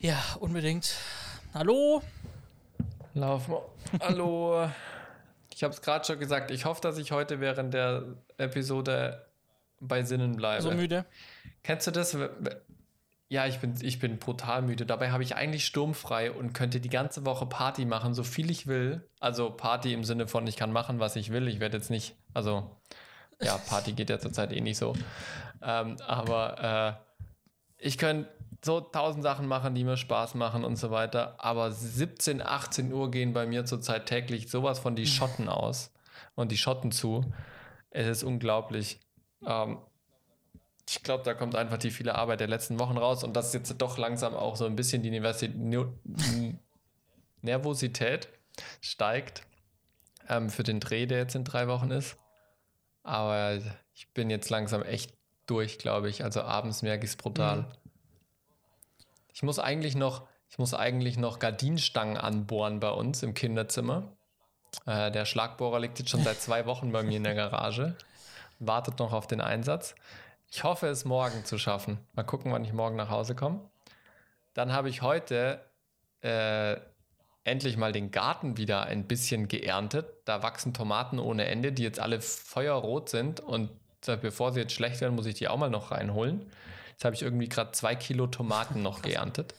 Ja, unbedingt. Hallo? Laufen. Hallo. Ich habe es gerade schon gesagt. Ich hoffe, dass ich heute während der Episode bei Sinnen bleibe. So müde? Kennst du das? Ja, ich bin, ich bin brutal müde. Dabei habe ich eigentlich sturmfrei und könnte die ganze Woche Party machen, so viel ich will. Also Party im Sinne von, ich kann machen, was ich will. Ich werde jetzt nicht, also ja, Party geht ja zurzeit eh nicht so. Ähm, aber äh, ich könnte so tausend Sachen machen, die mir Spaß machen und so weiter. Aber 17, 18 Uhr gehen bei mir zurzeit täglich sowas von die Schotten aus und die Schotten zu. Es ist unglaublich. Ähm, ich glaube, da kommt einfach die viele Arbeit der letzten Wochen raus und das ist jetzt doch langsam auch so ein bisschen die Universität Nervosität steigt ähm, für den Dreh, der jetzt in drei Wochen ist. Aber ich bin jetzt langsam echt durch, glaube ich. Also abends merke ich es brutal. Mhm. Ich muss eigentlich noch, ich muss eigentlich noch Gardinenstangen anbohren bei uns im Kinderzimmer. Äh, der Schlagbohrer liegt jetzt schon seit zwei Wochen bei mir in der Garage. Wartet noch auf den Einsatz. Ich hoffe, es morgen zu schaffen. Mal gucken, wann ich morgen nach Hause komme. Dann habe ich heute äh, endlich mal den Garten wieder ein bisschen geerntet. Da wachsen Tomaten ohne Ende, die jetzt alle feuerrot sind. Und bevor sie jetzt schlecht werden, muss ich die auch mal noch reinholen. Jetzt habe ich irgendwie gerade zwei Kilo Tomaten noch geerntet.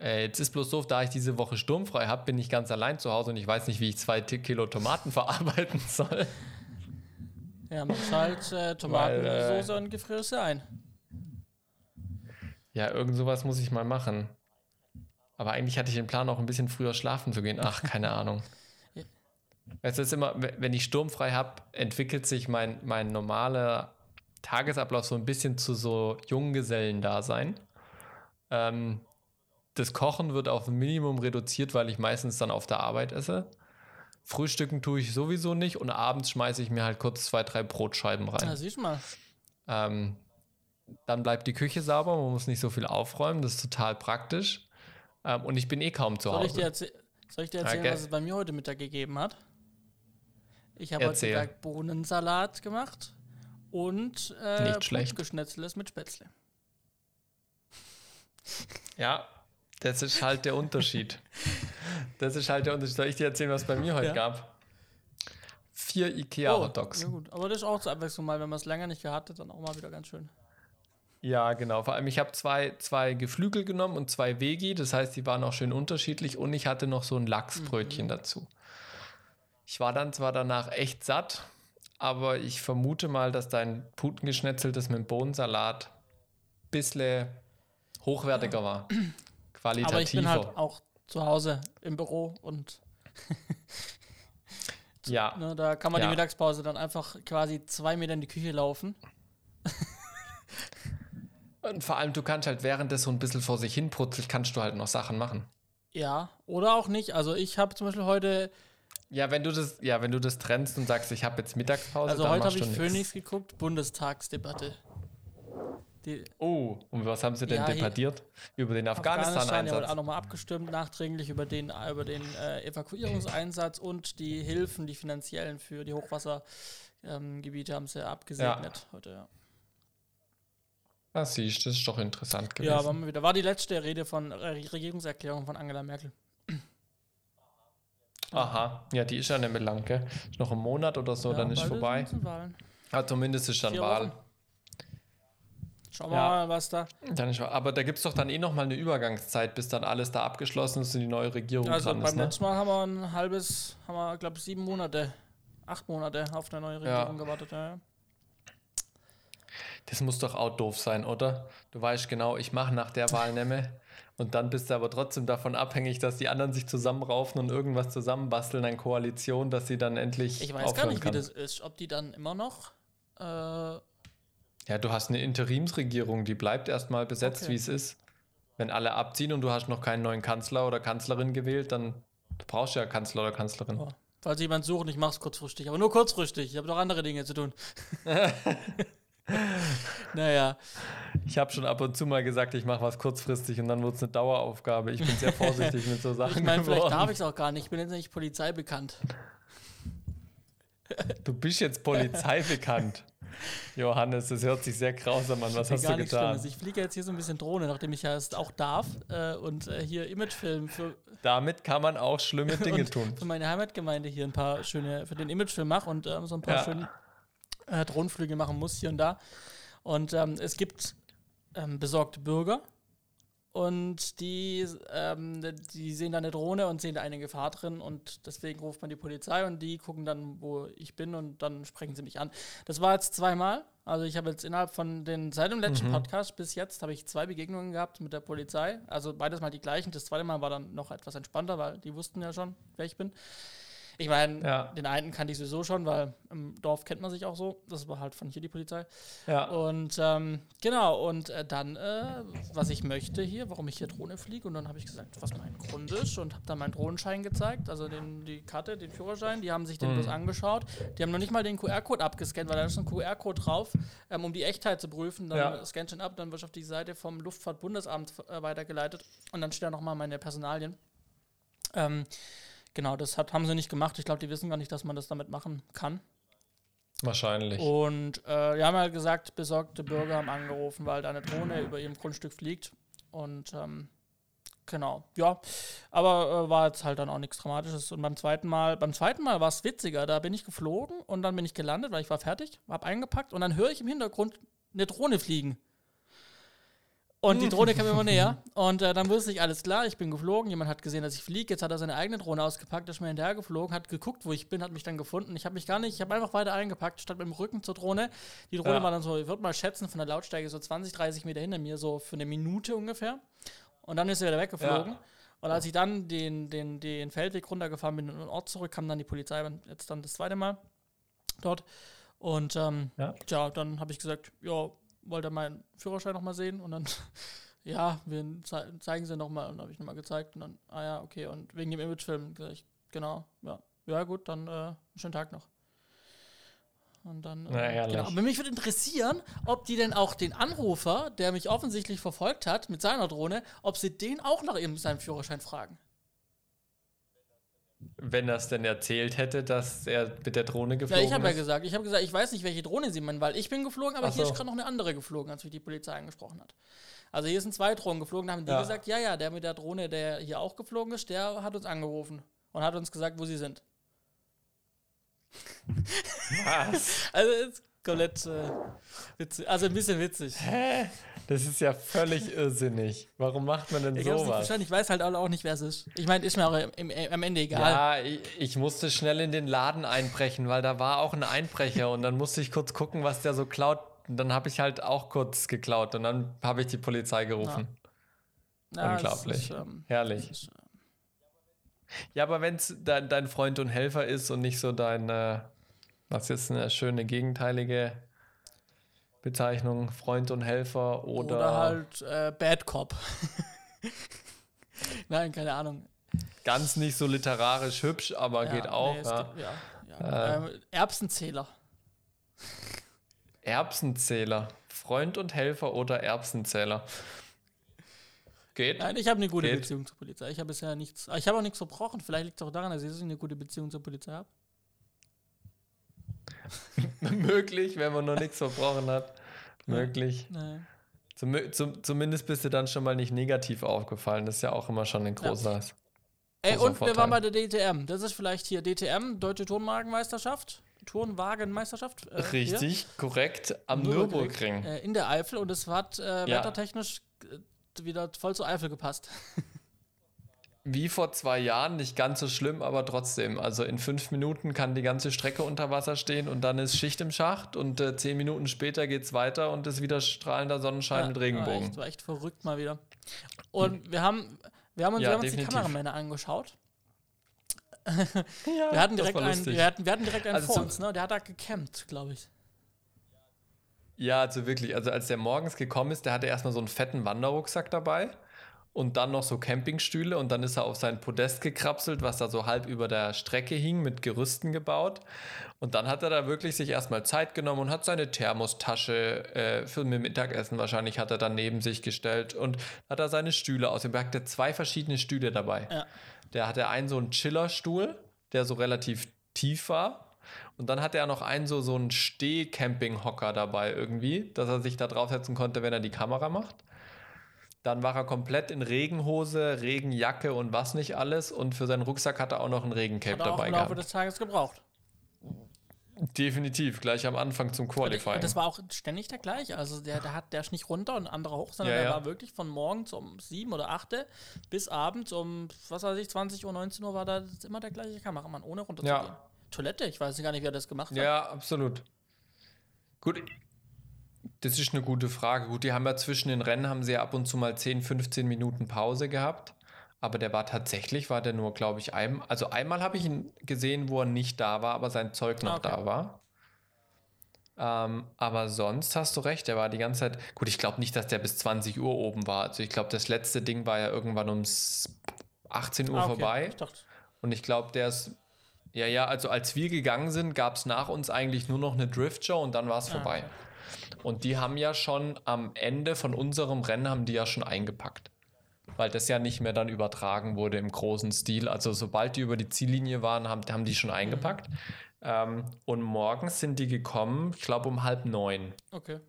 Äh, jetzt ist bloß doof, da ich diese Woche sturmfrei habe, bin ich ganz allein zu Hause und ich weiß nicht, wie ich zwei Kilo Tomaten verarbeiten soll. Ja, machst halt äh, Tomatensoße äh, und gefrierst ein. Ja, irgend sowas muss ich mal machen. Aber eigentlich hatte ich den Plan, auch ein bisschen früher schlafen zu gehen. Ach, keine Ahnung. Es ist immer, wenn ich sturmfrei habe, entwickelt sich mein, mein normaler Tagesablauf so ein bisschen zu so Junggesellendasein. Ähm, das Kochen wird auf ein Minimum reduziert, weil ich meistens dann auf der Arbeit esse. Frühstücken tue ich sowieso nicht und abends schmeiße ich mir halt kurz zwei, drei Brotscheiben rein. Ja, siehst mal. Ähm, dann bleibt die Küche sauber, man muss nicht so viel aufräumen, das ist total praktisch. Ähm, und ich bin eh kaum zu soll Hause. Ich dir soll ich dir erzählen, okay. was es bei mir heute Mittag gegeben hat? Ich habe heute Mittag Bohnensalat gemacht und äh, geschnetzeltes mit Spätzle. Ja, das ist halt der Unterschied. Das ist halt der Unterschied. Soll ich dir erzählen, was bei mir heute ja. gab? Vier Ikea-Hotdogs. Oh, ja gut, aber das ist auch zur Abwechslung mal, wenn man es länger nicht gehabt hat, dann auch mal wieder ganz schön. Ja, genau. Vor allem, ich habe zwei, zwei Geflügel genommen und zwei Vegi. Das heißt, die waren auch schön unterschiedlich und ich hatte noch so ein Lachsbrötchen mhm. dazu. Ich war dann zwar danach echt satt, aber ich vermute mal, dass dein Putengeschnetzeltes mit Bohnensalat ein bisschen hochwertiger war. Qualitativer. Aber ich bin halt auch zu Hause im Büro und ja. Ne, da kann man ja. die Mittagspause dann einfach quasi zwei Meter in die Küche laufen. und vor allem, du kannst halt während das so ein bisschen vor sich hin putzelt, kannst du halt noch Sachen machen. Ja, oder auch nicht. Also ich habe zum Beispiel heute ja, wenn du das, ja, wenn du das trennst und sagst, ich habe jetzt Mittagspause. Also heute habe ich Phoenix geguckt, Bundestagsdebatte. Die, oh, und was haben sie denn ja, debattiert? Über den Afghanistan-Einsatz? Afghanistan, ja, auch nochmal abgestimmt, nachträglich über den, über den äh, Evakuierungseinsatz und die Hilfen, die finanziellen für die Hochwassergebiete ähm, haben sie abgesegnet ja. heute, ja. Ah, siehst das ist doch interessant gewesen. Ja, war, wieder, war die letzte Rede von äh, Regierungserklärung von Angela Merkel. Aha, ja, die ist ja nicht mehr lang, gell? Ist noch ein Monat oder so, ja, dann ist vorbei. Ja, zumindest ist dann Wahl. Wochen. Schauen wir ja. mal, was da. Dann ist, aber da gibt es doch dann eh noch mal eine Übergangszeit, bis dann alles da abgeschlossen ist und die neue Regierung also dran ist. Also beim ne? letzten Mal haben wir ein halbes, haben wir, glaube ich, sieben Monate, acht Monate auf eine neue Regierung ja. gewartet. Ja. Das muss doch auch doof sein, oder? Du weißt genau, ich mache nach der Wahl nehme und dann bist du aber trotzdem davon abhängig, dass die anderen sich zusammenraufen und irgendwas zusammenbasteln an Koalition, dass sie dann endlich. Ich weiß gar nicht, kann. wie das ist. Ob die dann immer noch äh, ja, du hast eine Interimsregierung, die bleibt erstmal besetzt, okay. wie es ist. Wenn alle abziehen und du hast noch keinen neuen Kanzler oder Kanzlerin gewählt, dann du brauchst du ja Kanzler oder Kanzlerin. Oh. Falls jemand sucht, ich mach's kurzfristig, aber nur kurzfristig. Ich habe noch andere Dinge zu tun. naja. Ich habe schon ab und zu mal gesagt, ich mache was kurzfristig und dann wird es eine Daueraufgabe. Ich bin sehr vorsichtig mit so Sachen. Ich meine, vielleicht darf ich es auch gar nicht. Ich bin jetzt nicht Polizei bekannt. Du bist jetzt Polizei bekannt. Johannes, das hört sich sehr grausam an. Was hast du getan? Ich fliege jetzt hier so ein bisschen Drohne, nachdem ich ja es auch darf äh, und äh, hier Imagefilm für. Damit kann man auch schlimme Dinge tun. Für meine Heimatgemeinde hier ein paar schöne, für den Imagefilm mache und äh, so ein paar ja. schöne äh, Drohnenflüge machen muss hier und da. Und ähm, es gibt ähm, besorgte Bürger, und die, ähm, die sehen da eine Drohne und sehen da eine Gefahr drin und deswegen ruft man die Polizei und die gucken dann, wo ich bin und dann sprechen sie mich an. Das war jetzt zweimal. Also ich habe jetzt innerhalb von den, seit dem letzten mhm. Podcast bis jetzt habe ich zwei Begegnungen gehabt mit der Polizei. Also beides mal die gleichen. Das zweite Mal war dann noch etwas entspannter, weil die wussten ja schon, wer ich bin. Ich meine, ja. den einen kannte ich sowieso schon, weil im Dorf kennt man sich auch so. Das war halt von hier die Polizei. Ja. Und ähm, genau, und äh, dann, äh, was ich möchte hier, warum ich hier Drohne fliege. Und dann habe ich gesagt, was mein Grund ist und habe dann meinen Drohnenschein gezeigt, also den, die Karte, den Führerschein. Die haben sich den mhm. bloß angeschaut. Die haben noch nicht mal den QR-Code abgescannt, weil da ist ein QR-Code drauf, ähm, um die Echtheit zu prüfen. Dann ja. scannt schon ab, dann wird auf die Seite vom Luftfahrtbundesamt äh, weitergeleitet. Und dann steht da nochmal meine Personalien. Ähm, Genau, das hat, haben sie nicht gemacht. Ich glaube, die wissen gar nicht, dass man das damit machen kann. Wahrscheinlich. Und äh, die haben halt gesagt, besorgte Bürger haben angerufen, weil da eine Drohne über ihrem Grundstück fliegt. Und ähm, genau, ja. Aber äh, war jetzt halt dann auch nichts Dramatisches. Und beim zweiten Mal, beim zweiten Mal war es witziger. Da bin ich geflogen und dann bin ich gelandet, weil ich war fertig, habe eingepackt und dann höre ich im Hintergrund eine Drohne fliegen. Und die Drohne kam immer näher. Und äh, dann wusste ich, alles klar, ich bin geflogen. Jemand hat gesehen, dass ich fliege. Jetzt hat er seine eigene Drohne ausgepackt, ist mir hinterher geflogen, hat geguckt, wo ich bin, hat mich dann gefunden. Ich habe mich gar nicht, ich habe einfach weiter eingepackt, statt mit dem Rücken zur Drohne. Die Drohne ja. war dann so, ich würde mal schätzen, von der Lautstärke so 20, 30 Meter hinter mir, so für eine Minute ungefähr. Und dann ist er wieder weggeflogen. Ja. Und als ich dann den, den, den Feldweg runtergefahren bin und den Ort zurück, kam dann die Polizei, jetzt dann das zweite Mal dort. Und ähm, ja. tja, dann habe ich gesagt, ja, wollte meinen Führerschein nochmal sehen und dann, ja, wir ze zeigen sie nochmal und dann habe ich nochmal gezeigt und dann, ah ja, okay, und wegen dem Imagefilm, ich, genau, ja, ja gut, dann äh, schönen Tag noch. Und dann, äh, genau. Aber mich würde interessieren, ob die denn auch den Anrufer, der mich offensichtlich verfolgt hat mit seiner Drohne, ob sie den auch nach ihrem, seinem Führerschein fragen wenn er es denn erzählt hätte, dass er mit der Drohne geflogen ist. Ja, ich habe ja gesagt, ich habe gesagt, ich weiß nicht, welche Drohne sie meinen, weil ich bin geflogen, aber Ach hier ist gerade noch eine andere geflogen, als mich die Polizei angesprochen hat. Also hier sind zwei Drohnen geflogen, da haben die ja. gesagt, ja, ja, der mit der Drohne, der hier auch geflogen ist, der hat uns angerufen und hat uns gesagt, wo sie sind. Was? also ist komplett äh, witzig, also ein bisschen witzig. Hä? Das ist ja völlig irrsinnig. Warum macht man denn ich sowas? Ich weiß halt auch nicht, wer es ist. Ich meine, ist mir auch im, im, am Ende egal. Ja, ich, ich, musste schnell in den Laden einbrechen, weil da war auch ein Einbrecher und dann musste ich kurz gucken, was der so klaut. Und dann habe ich halt auch kurz geklaut und dann habe ich die Polizei gerufen. Ja. Unglaublich. Ist, ähm, Herrlich. Ist, äh, ja, aber wenn es de dein Freund und Helfer ist und nicht so dein, äh, was jetzt eine schöne gegenteilige Bezeichnung Freund und Helfer oder. Oder halt äh, Bad Cop. Nein, keine Ahnung. Ganz nicht so literarisch hübsch, aber ja, geht auch. Nee, ja. Gibt, ja, ja. Äh, Erbsenzähler. Erbsenzähler. Freund und Helfer oder Erbsenzähler. Geht. Nein, ich habe eine gute Geht. Beziehung zur Polizei. Ich habe bisher nichts. Ich habe auch nichts verbrochen. Vielleicht liegt es auch daran, dass ich eine gute Beziehung zur Polizei habe. Möglich, wenn man noch nichts verbrochen hat. Möglich. Nee. Zum, zum, zumindest bist du dann schon mal nicht negativ aufgefallen. Das ist ja auch immer schon ein großer. Ja. Ey, und Vorteil. wir waren bei der DTM. Das ist vielleicht hier DTM, Deutsche Turnwagenmeisterschaft. Turnwagenmeisterschaft. Äh, Richtig, hier. korrekt. Am Nürburgring. Äh, in der Eifel und es hat äh, ja. wettertechnisch äh, wieder voll zur Eifel gepasst. wie vor zwei Jahren, nicht ganz so schlimm, aber trotzdem. Also in fünf Minuten kann die ganze Strecke unter Wasser stehen und dann ist Schicht im Schacht und äh, zehn Minuten später geht es weiter und ist wieder strahlender Sonnenschein ja, mit Regenbogen. War echt, war echt verrückt mal wieder. Und wir haben, wir haben uns, ja, wir haben uns die Kameramänner angeschaut. ja, wir hatten direkt einen, wir hatten, wir hatten direkt einen also vor uns, ne? Der hat da gecampt, glaube ich. Ja, also wirklich, also als der morgens gekommen ist, der hatte erstmal so einen fetten Wanderrucksack dabei und dann noch so Campingstühle und dann ist er auf sein Podest gekrapselt, was da so halb über der Strecke hing, mit Gerüsten gebaut. Und dann hat er da wirklich sich erstmal Zeit genommen und hat seine Thermostasche äh, für mit Mittagessen wahrscheinlich hat er dann neben sich gestellt und hat er seine Stühle aus. Er hatte zwei verschiedene Stühle dabei. Ja. Der hatte einen so einen Chillerstuhl, der so relativ tief war Und dann hatte er noch einen so, so einen Steh-Camping-Hocker dabei irgendwie, dass er sich da draufsetzen konnte, wenn er die Kamera macht. Dann war er komplett in Regenhose, Regenjacke und was nicht alles. Und für seinen Rucksack hat er auch noch ein Regencape Hat er auch dabei im Laufe gehabt. des Tages gebraucht. Definitiv, gleich am Anfang zum Qualifying. Und das war auch ständig der gleiche. Also der, der hat der ist nicht runter und ein anderer hoch, sondern Ja, der ja. war wirklich von morgens um 7 oder 8 bis abends um, was weiß ich, 20 Uhr, 19 Uhr war da immer der gleiche Kameramann, ohne runterzugehen. Ja. Toilette, ich weiß gar nicht, wer das gemacht hat. Ja, absolut. Gut, das ist eine gute Frage. Gut, die haben ja zwischen den Rennen haben sie ja ab und zu mal 10, 15 Minuten Pause gehabt. Aber der war tatsächlich, war der nur, glaube ich, ein, also einmal habe ich ihn gesehen, wo er nicht da war, aber sein Zeug noch okay. da war. Ähm, aber sonst hast du recht, der war die ganze Zeit. Gut, ich glaube nicht, dass der bis 20 Uhr oben war. Also ich glaube, das letzte Ding war ja irgendwann um s- 18 Uhr Ah, okay. vorbei. Ich Und ich glaube, der ist. Ja, ja, also als wir gegangen sind, gab es nach uns eigentlich nur noch eine Driftshow und dann war es Ah, vorbei. Und die haben ja schon am Ende von unserem Rennen haben die ja schon eingepackt. Weil das ja nicht mehr dann übertragen wurde im großen Stil. Also sobald die über die Ziellinie waren, haben, haben die schon eingepackt. Ähm, und morgens sind die gekommen, ich glaube um halb neun. okay.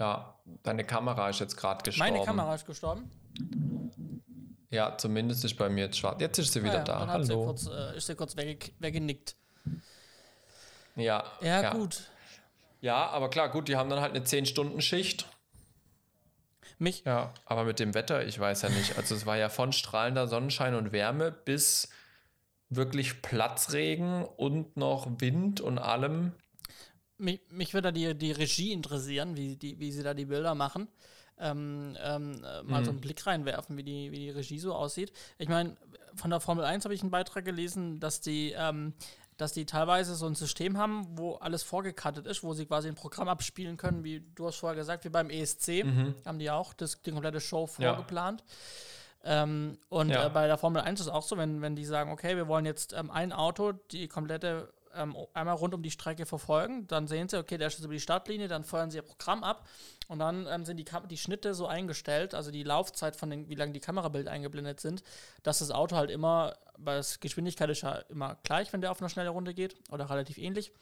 Ja, deine Kamera ist jetzt gerade gestorben. Meine Kamera ist gestorben. Ja, zumindest ist bei mir jetzt schwarz. Jetzt ist sie wieder Ah ja, da. Dann hat sie Hallo. kurz, äh, ist sie kurz wegge weggenickt. ja, Ja, gut. Ja, aber klar, gut, die haben dann halt eine 10-Stunden-Schicht. Mich, Ja, aber mit dem Wetter, ich weiß ja nicht. Also es war ja von strahlender Sonnenschein und Wärme bis wirklich Platzregen und noch Wind und allem. mich, mich würde da die, die Regie interessieren, wie, die, wie sie da die Bilder machen. Ähm, ähm, äh, mal Mhm. so einen Blick reinwerfen, wie die, wie die Regie so aussieht. Ich meine, von der Formel 1 habe ich einen Beitrag gelesen, dass die, ähm, dass die teilweise so ein System haben, wo alles vorgekattet ist, wo sie quasi ein Programm abspielen können, wie du hast vorher gesagt, wie beim ESC, haben die auch das, die komplette Show Mhm. Ja. vorgeplant. Ähm, und Ja. äh, bei der Formel 1 ist es auch so, wenn, wenn die sagen, okay, wir wollen jetzt ähm, ein Auto die komplette ähm, einmal rund um die Strecke verfolgen, dann sehen sie, okay, der ist jetzt über die Startlinie, dann feuern sie ihr Programm ab und dann ähm, sind die, Kam die Schnitte so eingestellt, also die Laufzeit von den, wie lange die Kamerabilder eingeblendet sind, dass das Auto halt immer, weil das Geschwindigkeit ist ja immer gleich, wenn der auf eine schnelle Runde geht oder relativ ähnlich,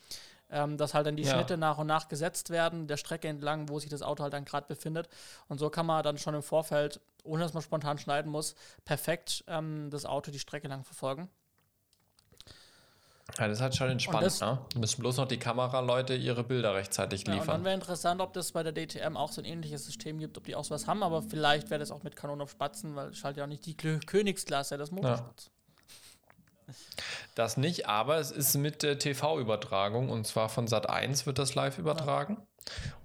ähm, dass halt dann die Ja. Schnitte nach und nach gesetzt werden, der Strecke entlang, wo sich das Auto halt dann gerade befindet. Und so kann man dann schon im Vorfeld, ohne dass man spontan schneiden muss, perfekt ähm, das Auto die Strecke lang verfolgen. Ja, das ist halt schon entspannt, das- ne? Müssen bloß noch die Kameraleute ihre Bilder rechtzeitig Ja, und dann liefern. wäre interessant, ob das bei der DTM auch so ein ähnliches System gibt, ob die auch sowas haben, aber vielleicht wäre das auch mit Kanonen auf Spatzen, weil es halt ja auch nicht die Klö- Königsklasse, das Motorspatz. Das nicht, aber es ist mit äh, TV-Übertragung und zwar von Sat 1 wird das live übertragen.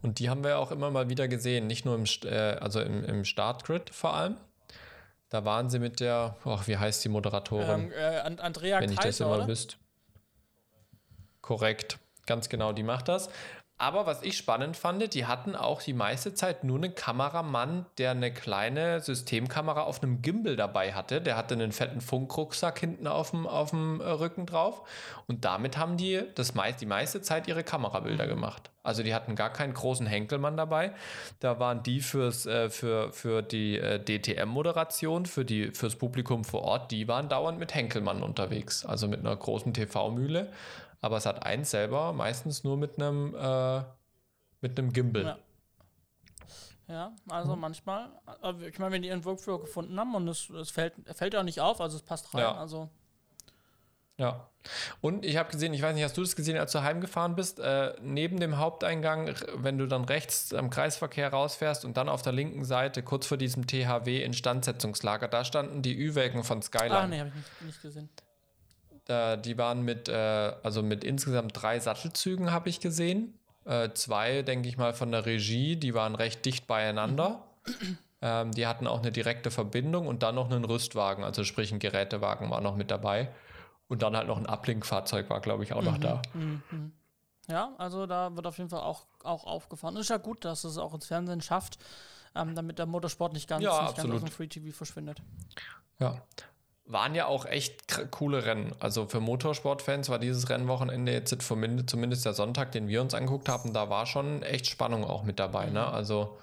Und die haben wir auch immer mal wieder gesehen, nicht nur im, äh, also im, im Startgrid vor allem. Da waren sie mit der, ach, wie heißt die Moderatorin? Ähm, äh, An- Andrea wenn ich das Kaiser, immer oder? wüsste. Korrekt, ganz genau, die macht das. Aber was ich spannend fand, die hatten auch die meiste Zeit nur einen Kameramann, der eine kleine Systemkamera auf einem Gimbal dabei hatte. Der hatte einen fetten Funkrucksack hinten auf dem, auf dem äh, Rücken drauf. Und damit haben die das meist, die meiste Zeit ihre Kamerabilder gemacht. Also die hatten gar keinen großen Henkelmann dabei. Da waren die fürs, äh, für, für die äh, DTM-Moderation, für die, fürs Publikum vor Ort, die waren dauernd mit Henkelmann unterwegs. Also mit einer großen TV-Mühle. Aber es hat eins selber meistens nur mit einem, äh, mit einem Gimbal. Ja. Ja, also manchmal, äh, ich meine, wenn die ihren Workflow gefunden haben und es, es fällt, fällt ja nicht auf, also es passt rein, Ja. also Ja. Und ich habe gesehen, ich weiß nicht, hast du das gesehen, als du heimgefahren bist? Äh, neben dem Haupteingang, wenn du dann rechts am Kreisverkehr rausfährst und dann auf der linken Seite, kurz vor diesem THW Instandsetzungslager, da standen die Ü-Wägen von Skyline. Ah, nee, habe ich nicht, nicht gesehen. Da, die waren mit, äh, also mit insgesamt drei Sattelzügen, habe ich gesehen. Äh, zwei, denke ich mal, von der Regie, die waren recht dicht beieinander. Ähm, die hatten auch eine direkte Verbindung und dann noch einen Rüstwagen, also sprich ein Gerätewagen war noch mit dabei. Und dann halt noch ein Ablinkfahrzeug war, glaube ich, auch noch da. Ja, also da wird auf jeden Fall auch, auch aufgefahren. Ist ja gut, dass es auch ins Fernsehen schafft, ähm, damit der Motorsport nicht ganz, Ja, nicht ganz aus dem Free TV verschwindet. Ja. Waren ja auch echt coole Rennen. Also für Motorsportfans war dieses Rennwochenende jetzt zumindest, zumindest der Sonntag, den wir uns angeguckt haben, da war schon echt Spannung auch mit dabei. Ne? Also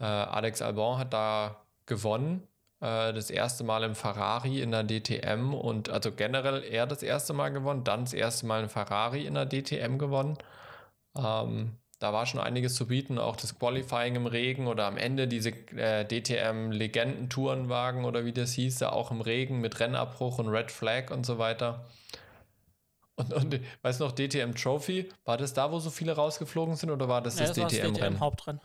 äh, Alex Albon hat da gewonnen. Äh, das erste Mal im Ferrari in der DTM und also generell er das erste Mal gewonnen, dann das erste Mal im Ferrari in der DTM gewonnen. Ähm, da war schon einiges zu bieten, auch das Qualifying im Regen oder am Ende diese äh, DTM-Legendentourenwagen oder wie das hieß, da auch im Regen mit Rennabbruch und Red Flag und so weiter. Und, und weißt du noch, DTM Trophy, war das da, wo so viele rausgeflogen sind oder war das ja, das, das DTM-Rennen? DTM Hauptrennen.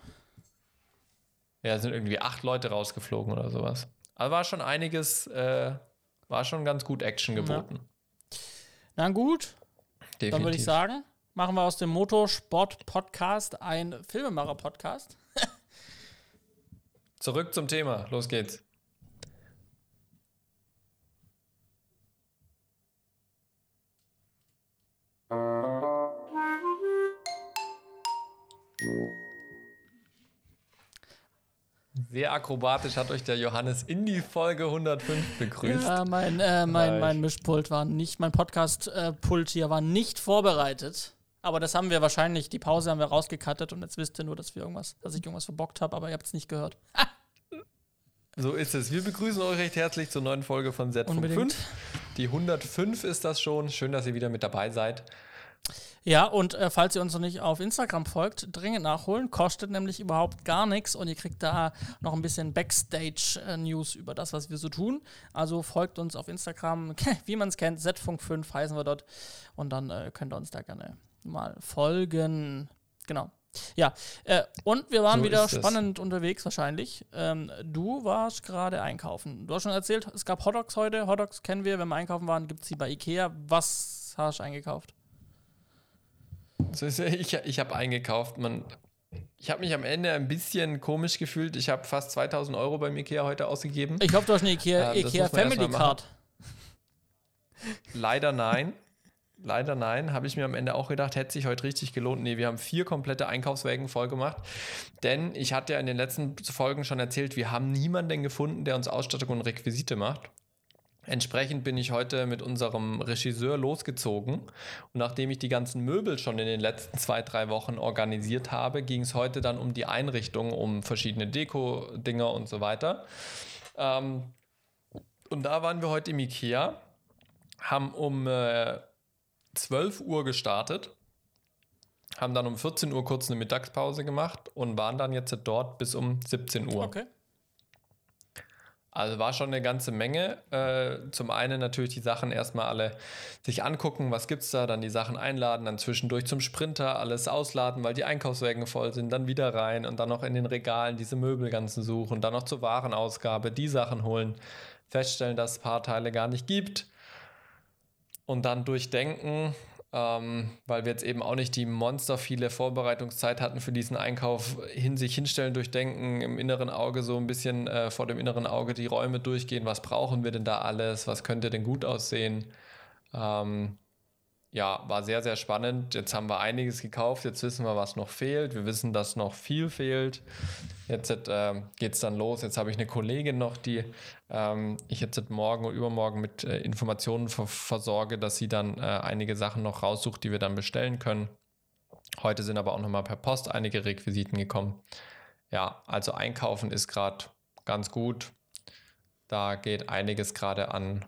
Ja, sind irgendwie acht Leute rausgeflogen oder sowas. Also war schon einiges, äh, war schon ganz gut Action geboten. Ja. Na gut, Definitiv. dann würde ich sagen, machen wir aus dem Motorsport-Podcast ein Filmemacher-Podcast. Zurück zum Thema, los geht's. Sehr akrobatisch hat euch der Johannes in die Folge 105 begrüßt. Ja, mein, äh, mein, mein Mischpult war nicht, mein Podcast-Pult hier war nicht vorbereitet. Aber das haben wir wahrscheinlich, die Pause haben wir rausgekattet und jetzt wisst ihr nur, dass wir irgendwas, dass ich irgendwas verbockt habe, aber ihr habt es nicht gehört. So ist es. Wir begrüßen euch recht herzlich zur neuen Folge von Z5. Die 105 ist das schon. Schön, dass ihr wieder mit dabei seid. Ja, und äh, falls ihr uns noch nicht auf Instagram folgt, dringend nachholen. Kostet nämlich überhaupt gar nichts und ihr kriegt da noch ein bisschen Backstage-News über das, was wir so tun. Also folgt uns auf Instagram, wie man es kennt, Z-Funk5 heißen wir dort. Und dann äh, könnt ihr uns da gerne mal folgen. Genau. Ja, äh, und wir waren so wieder spannend unterwegs wahrscheinlich. Ähm, du warst gerade einkaufen. Du hast schon erzählt, es gab Hotdogs heute. Hotdogs kennen wir, wenn wir einkaufen waren, gibt es sie bei Ikea. Was hast du eingekauft? Ich, ich habe eingekauft. Man, ich habe mich am Ende ein bisschen komisch gefühlt. Ich habe fast 2000 Euro beim Ikea heute ausgegeben. Ich hoffe, du hast eine Ikea, äh, Ikea Family Card. Leider nein. Leider nein, habe ich mir am Ende auch gedacht, hätte sich heute richtig gelohnt. Nee, wir haben vier komplette Einkaufswägen voll gemacht. Denn ich hatte ja in den letzten Folgen schon erzählt, wir haben niemanden gefunden, der uns Ausstattung und Requisite macht. Entsprechend bin ich heute mit unserem Regisseur losgezogen. Und nachdem ich die ganzen Möbel schon in den letzten zwei, drei Wochen organisiert habe, ging es heute dann um die Einrichtung, um verschiedene Deko-Dinger und so weiter. Ähm, und da waren wir heute im Ikea, haben um äh, 12 Uhr gestartet, haben dann um 14 Uhr kurz eine Mittagspause gemacht und waren dann jetzt dort bis um 17 Uhr. Okay. Also war schon eine ganze Menge. Äh, zum einen natürlich die Sachen erstmal alle sich angucken, was gibt es da, dann die Sachen einladen, dann zwischendurch zum Sprinter alles ausladen, weil die Einkaufswagen voll sind, dann wieder rein und dann noch in den Regalen diese Möbel ganzen suchen, dann noch zur Warenausgabe die Sachen holen, feststellen, dass es ein paar Teile gar nicht gibt und dann durchdenken, ähm, weil wir jetzt eben auch nicht die monster viele Vorbereitungszeit hatten für diesen Einkauf, hin sich hinstellen, durchdenken, im inneren Auge so ein bisschen äh, vor dem inneren Auge die Räume durchgehen, was brauchen wir denn da alles, was könnte denn gut aussehen. Ähm, ja, war sehr, sehr spannend. Jetzt haben wir einiges gekauft, jetzt wissen wir, was noch fehlt. Wir wissen, dass noch viel fehlt. Jetzt äh, geht es dann los. Jetzt habe ich eine Kollegin noch, die ähm, ich jetzt morgen oder übermorgen mit äh, Informationen ver versorge, dass sie dann äh, einige Sachen noch raussucht, die wir dann bestellen können. Heute sind aber auch nochmal per Post einige Requisiten gekommen. Ja, also einkaufen ist gerade ganz gut. Da geht einiges gerade an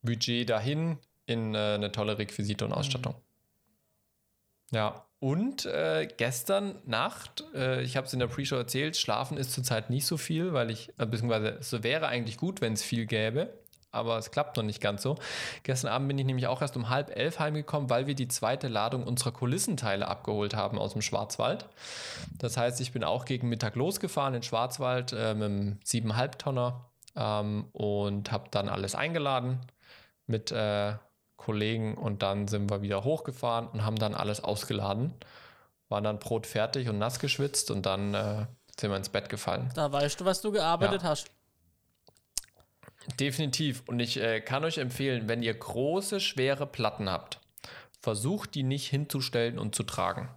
Budget dahin in äh, eine tolle Requisite und Ausstattung. Mhm. Ja, und äh, gestern Nacht, äh, ich habe es in der Pre-Show erzählt, schlafen ist zurzeit nicht so viel, weil ich, äh, beziehungsweise es wäre eigentlich gut, wenn es viel gäbe, aber es klappt noch nicht ganz so. Gestern Abend bin ich nämlich auch erst um halb elf heimgekommen, weil wir die zweite Ladung unserer Kulissenteile abgeholt haben aus dem Schwarzwald. Das heißt, ich bin auch gegen Mittag losgefahren in Schwarzwald äh, mit einem 7,5 Tonner ähm, und habe dann alles eingeladen mit äh, Kollegen und dann sind wir wieder hochgefahren und haben dann alles ausgeladen. Waren dann Brot fertig und nass geschwitzt und dann äh, sind wir ins Bett gefallen. Da weißt du, was du gearbeitet ja. hast. Definitiv. Und ich äh, kann euch empfehlen, wenn ihr große, schwere Platten habt, versucht die nicht hinzustellen und zu tragen.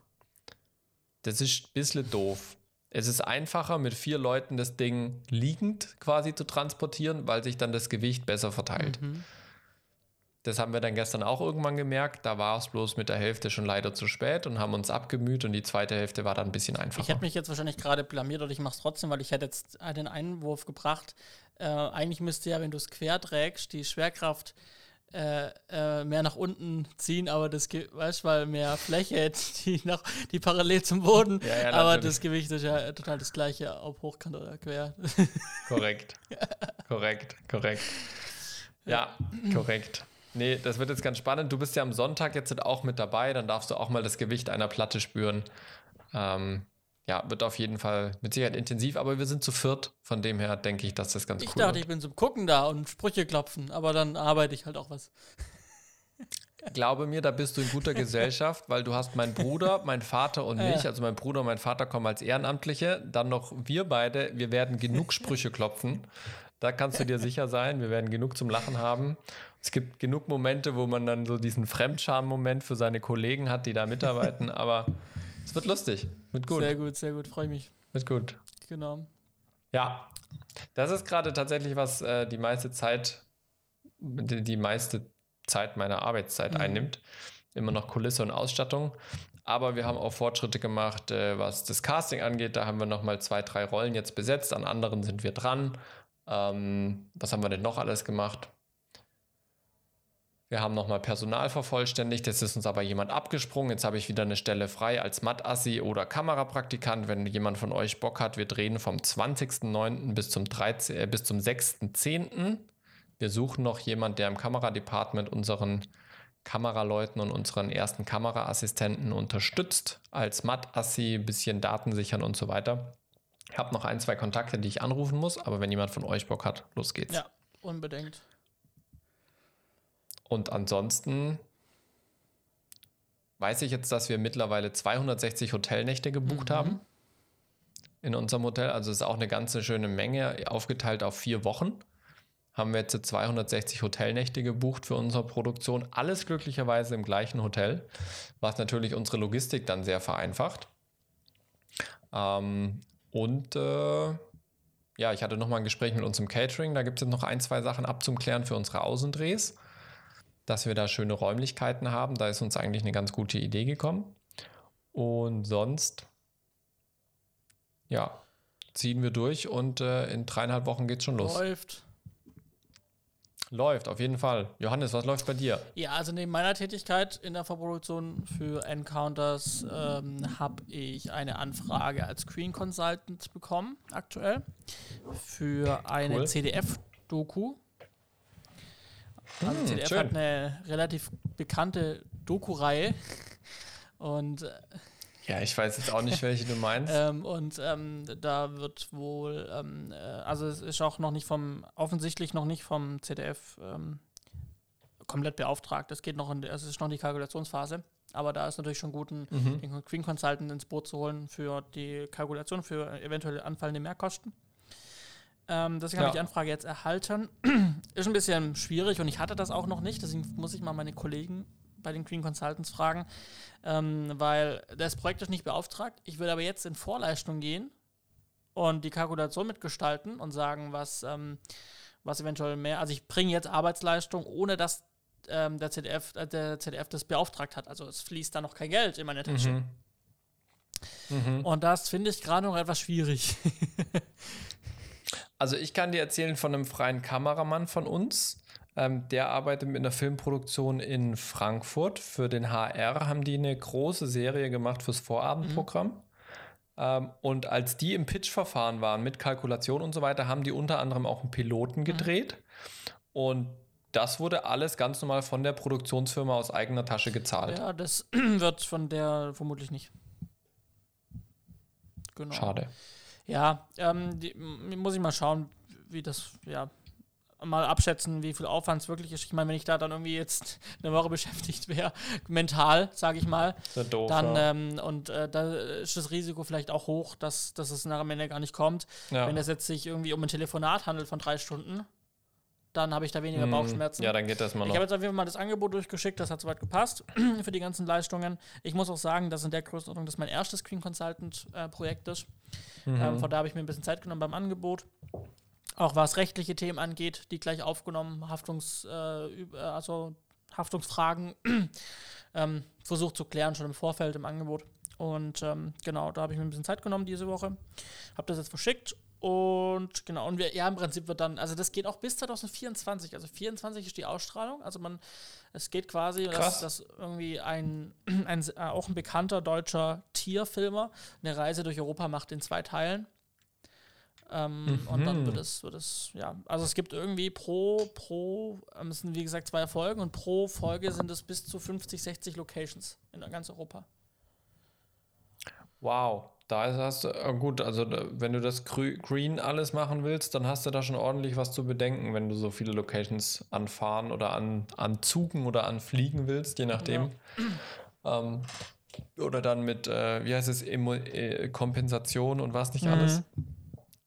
Das ist ein bisschen doof. Es ist einfacher, mit vier Leuten das Ding liegend quasi zu transportieren, weil sich dann das Gewicht besser verteilt. Mhm. Das haben wir dann gestern auch irgendwann gemerkt. Da war es bloß mit der Hälfte schon leider zu spät und haben uns abgemüht und die zweite Hälfte war dann ein bisschen einfacher. Ich hätte mich jetzt wahrscheinlich gerade blamiert oder ich mache es trotzdem, weil ich hätte jetzt den Einwurf gebracht. Äh, eigentlich müsste ja, wenn du es quer trägst, die Schwerkraft äh, äh, mehr nach unten ziehen, aber das, weißt du, weil mehr Fläche, die, nach, die parallel zum Boden, ja, ja, aber das Gewicht ist ja total das gleiche, ob hochkant oder quer. Korrekt. korrekt, korrekt. Ja, korrekt. Nee, das wird jetzt ganz spannend. Du bist ja am Sonntag jetzt auch mit dabei, dann darfst du auch mal das Gewicht einer Platte spüren. Ähm, ja, wird auf jeden Fall mit Sicherheit intensiv, aber wir sind zu viert. Von dem her denke ich, dass das ganz ich cool Ich dachte, wird. ich bin zum Gucken da und Sprüche klopfen, aber dann arbeite ich halt auch was. Glaube mir, da bist du in guter Gesellschaft, weil du hast meinen Bruder, meinen Vater und mich, ja. also mein Bruder und mein Vater kommen als Ehrenamtliche, dann noch wir beide, wir werden genug Sprüche klopfen. Da kannst du dir sicher sein, wir werden genug zum Lachen haben. Es gibt genug Momente, wo man dann so diesen Fremdscham-Moment für seine Kollegen hat, die da mitarbeiten, aber es wird lustig, wird gut. Sehr gut, sehr gut, freue mich. Wird gut. Genau. Ja, das ist gerade tatsächlich, was äh, die meiste Zeit, die, die, meiste Zeit meiner Arbeitszeit mhm. einnimmt. Immer noch Kulisse und Ausstattung. Aber wir haben auch Fortschritte gemacht, äh, was das Casting angeht. Da haben wir nochmal zwei, drei Rollen jetzt besetzt. An anderen sind wir dran. Ähm, was haben wir denn noch alles gemacht? Wir haben nochmal Personal vervollständigt. Jetzt ist uns aber jemand abgesprungen. Jetzt habe ich wieder eine Stelle frei als Mattassi oder Kamerapraktikant. Wenn jemand von euch Bock hat, wir drehen vom 20.09. bis zum, 13, äh, zum 6.10. Wir suchen noch jemanden, der im Kameradepartment unseren Kameraleuten und unseren ersten Kameraassistenten unterstützt. Als Mattassi, bisschen Daten sichern und so weiter. Ich habe noch ein, zwei Kontakte, die ich anrufen muss, aber wenn jemand von euch Bock hat, los geht's. Ja, unbedingt. Und ansonsten weiß ich jetzt, dass wir mittlerweile 260 Hotelnächte gebucht mhm. haben in unserem Hotel. Also ist auch eine ganze schöne Menge, aufgeteilt auf vier Wochen. Haben wir jetzt 260 Hotelnächte gebucht für unsere Produktion. Alles glücklicherweise im gleichen Hotel, was natürlich unsere Logistik dann sehr vereinfacht. Ähm, und äh, ja, ich hatte nochmal ein Gespräch mit unserem Catering. Da gibt es jetzt noch ein, zwei Sachen abzuklären für unsere Außendrehs dass wir da schöne Räumlichkeiten haben. Da ist uns eigentlich eine ganz gute Idee gekommen. Und sonst, ja, ziehen wir durch und äh, in dreieinhalb Wochen geht es schon los. Läuft. Läuft, auf jeden Fall. Johannes, was läuft bei dir? Ja, also neben meiner Tätigkeit in der Vorproduktion für Encounters ähm, habe ich eine Anfrage als Screen Consultant bekommen, aktuell, für eine cool. CDF-Doku also hm, ZDF schön. hat eine relativ bekannte Doku-Reihe. Und äh, ja, ich weiß jetzt auch nicht, welche du meinst. ähm, und ähm, da wird wohl, ähm, äh, also es ist auch noch nicht vom, offensichtlich noch nicht vom ZDF ähm, komplett beauftragt. Es geht noch in, es ist noch die Kalkulationsphase. Aber da ist natürlich schon gut, einen, mhm. den Queen Consultant ins Boot zu holen für die Kalkulation, für eventuell anfallende Mehrkosten. Ähm, deswegen ja. habe ich die Anfrage jetzt erhalten. ist ein bisschen schwierig und ich hatte das auch noch nicht, deswegen muss ich mal meine Kollegen bei den Green Consultants fragen, ähm, weil das Projekt ist nicht beauftragt. Ich würde aber jetzt in Vorleistung gehen und die Kalkulation mitgestalten und sagen, was, ähm, was eventuell mehr. Also ich bringe jetzt Arbeitsleistung, ohne dass ähm, der, ZDF, äh, der ZDF das beauftragt hat. Also es fließt da noch kein Geld in meine Tasche. Mhm. Mhm. Und das finde ich gerade noch etwas schwierig. Also ich kann dir erzählen von einem freien Kameramann von uns. Ähm, der arbeitet mit einer Filmproduktion in Frankfurt. Für den HR haben die eine große Serie gemacht fürs Vorabendprogramm. Mhm. Ähm, und als die im Pitch-Verfahren waren mit Kalkulation und so weiter, haben die unter anderem auch einen Piloten mhm. gedreht. Mhm. Und das wurde alles ganz normal von der Produktionsfirma aus eigener Tasche gezahlt. Ja, das wird von der vermutlich nicht. Genau. Schade. Ja, ähm, die, muss ich mal schauen, wie das, ja, mal abschätzen, wie viel Aufwand es wirklich ist. Ich meine, wenn ich da dann irgendwie jetzt eine Woche beschäftigt wäre, mental, sage ich mal, doof, dann ja. ähm, und äh, da ist das Risiko vielleicht auch hoch, dass, dass es nachher am Ende gar nicht kommt. Ja. Wenn es jetzt sich irgendwie um ein Telefonat handelt von drei Stunden, dann habe ich da weniger hm, Bauchschmerzen. Ja, dann geht das mal noch. Ich habe jetzt auf jeden Fall mal das Angebot durchgeschickt, das hat soweit gepasst für die ganzen Leistungen. Ich muss auch sagen, dass in der Größenordnung das mein erstes Screen Consultant äh, Projekt ist. Mhm. Ähm, von da habe ich mir ein bisschen Zeit genommen beim Angebot. Auch was rechtliche Themen angeht, die gleich aufgenommen, Haftungs, äh, also Haftungsfragen ähm, versucht zu klären, schon im Vorfeld im Angebot. Und ähm, genau, da habe ich mir ein bisschen Zeit genommen diese Woche. Habe das jetzt verschickt und genau, und wir, ja, im Prinzip wird dann, also das geht auch bis 2024. Also 24 ist die Ausstrahlung. Also man, es geht quasi, dass, dass, irgendwie ein, ein, äh, auch ein bekannter deutscher Tierfilmer eine Reise durch Europa macht in zwei Teilen. Ähm, mhm. Und dann wird es, wird es, ja, also es gibt irgendwie pro, pro, ähm, es sind wie gesagt zwei Folgen und pro Folge sind es bis zu 50, 60 Locations in ganz Europa. Wow, da hast du, äh, gut, also wenn du das Green alles machen willst, dann hast du da schon ordentlich was zu bedenken, wenn du so viele Locations anfahren oder an, anzugen oder anfliegen willst, je nachdem. Ja. Ähm, oder dann mit, äh, wie heißt es, Emo äh, Kompensation und was nicht mhm. alles.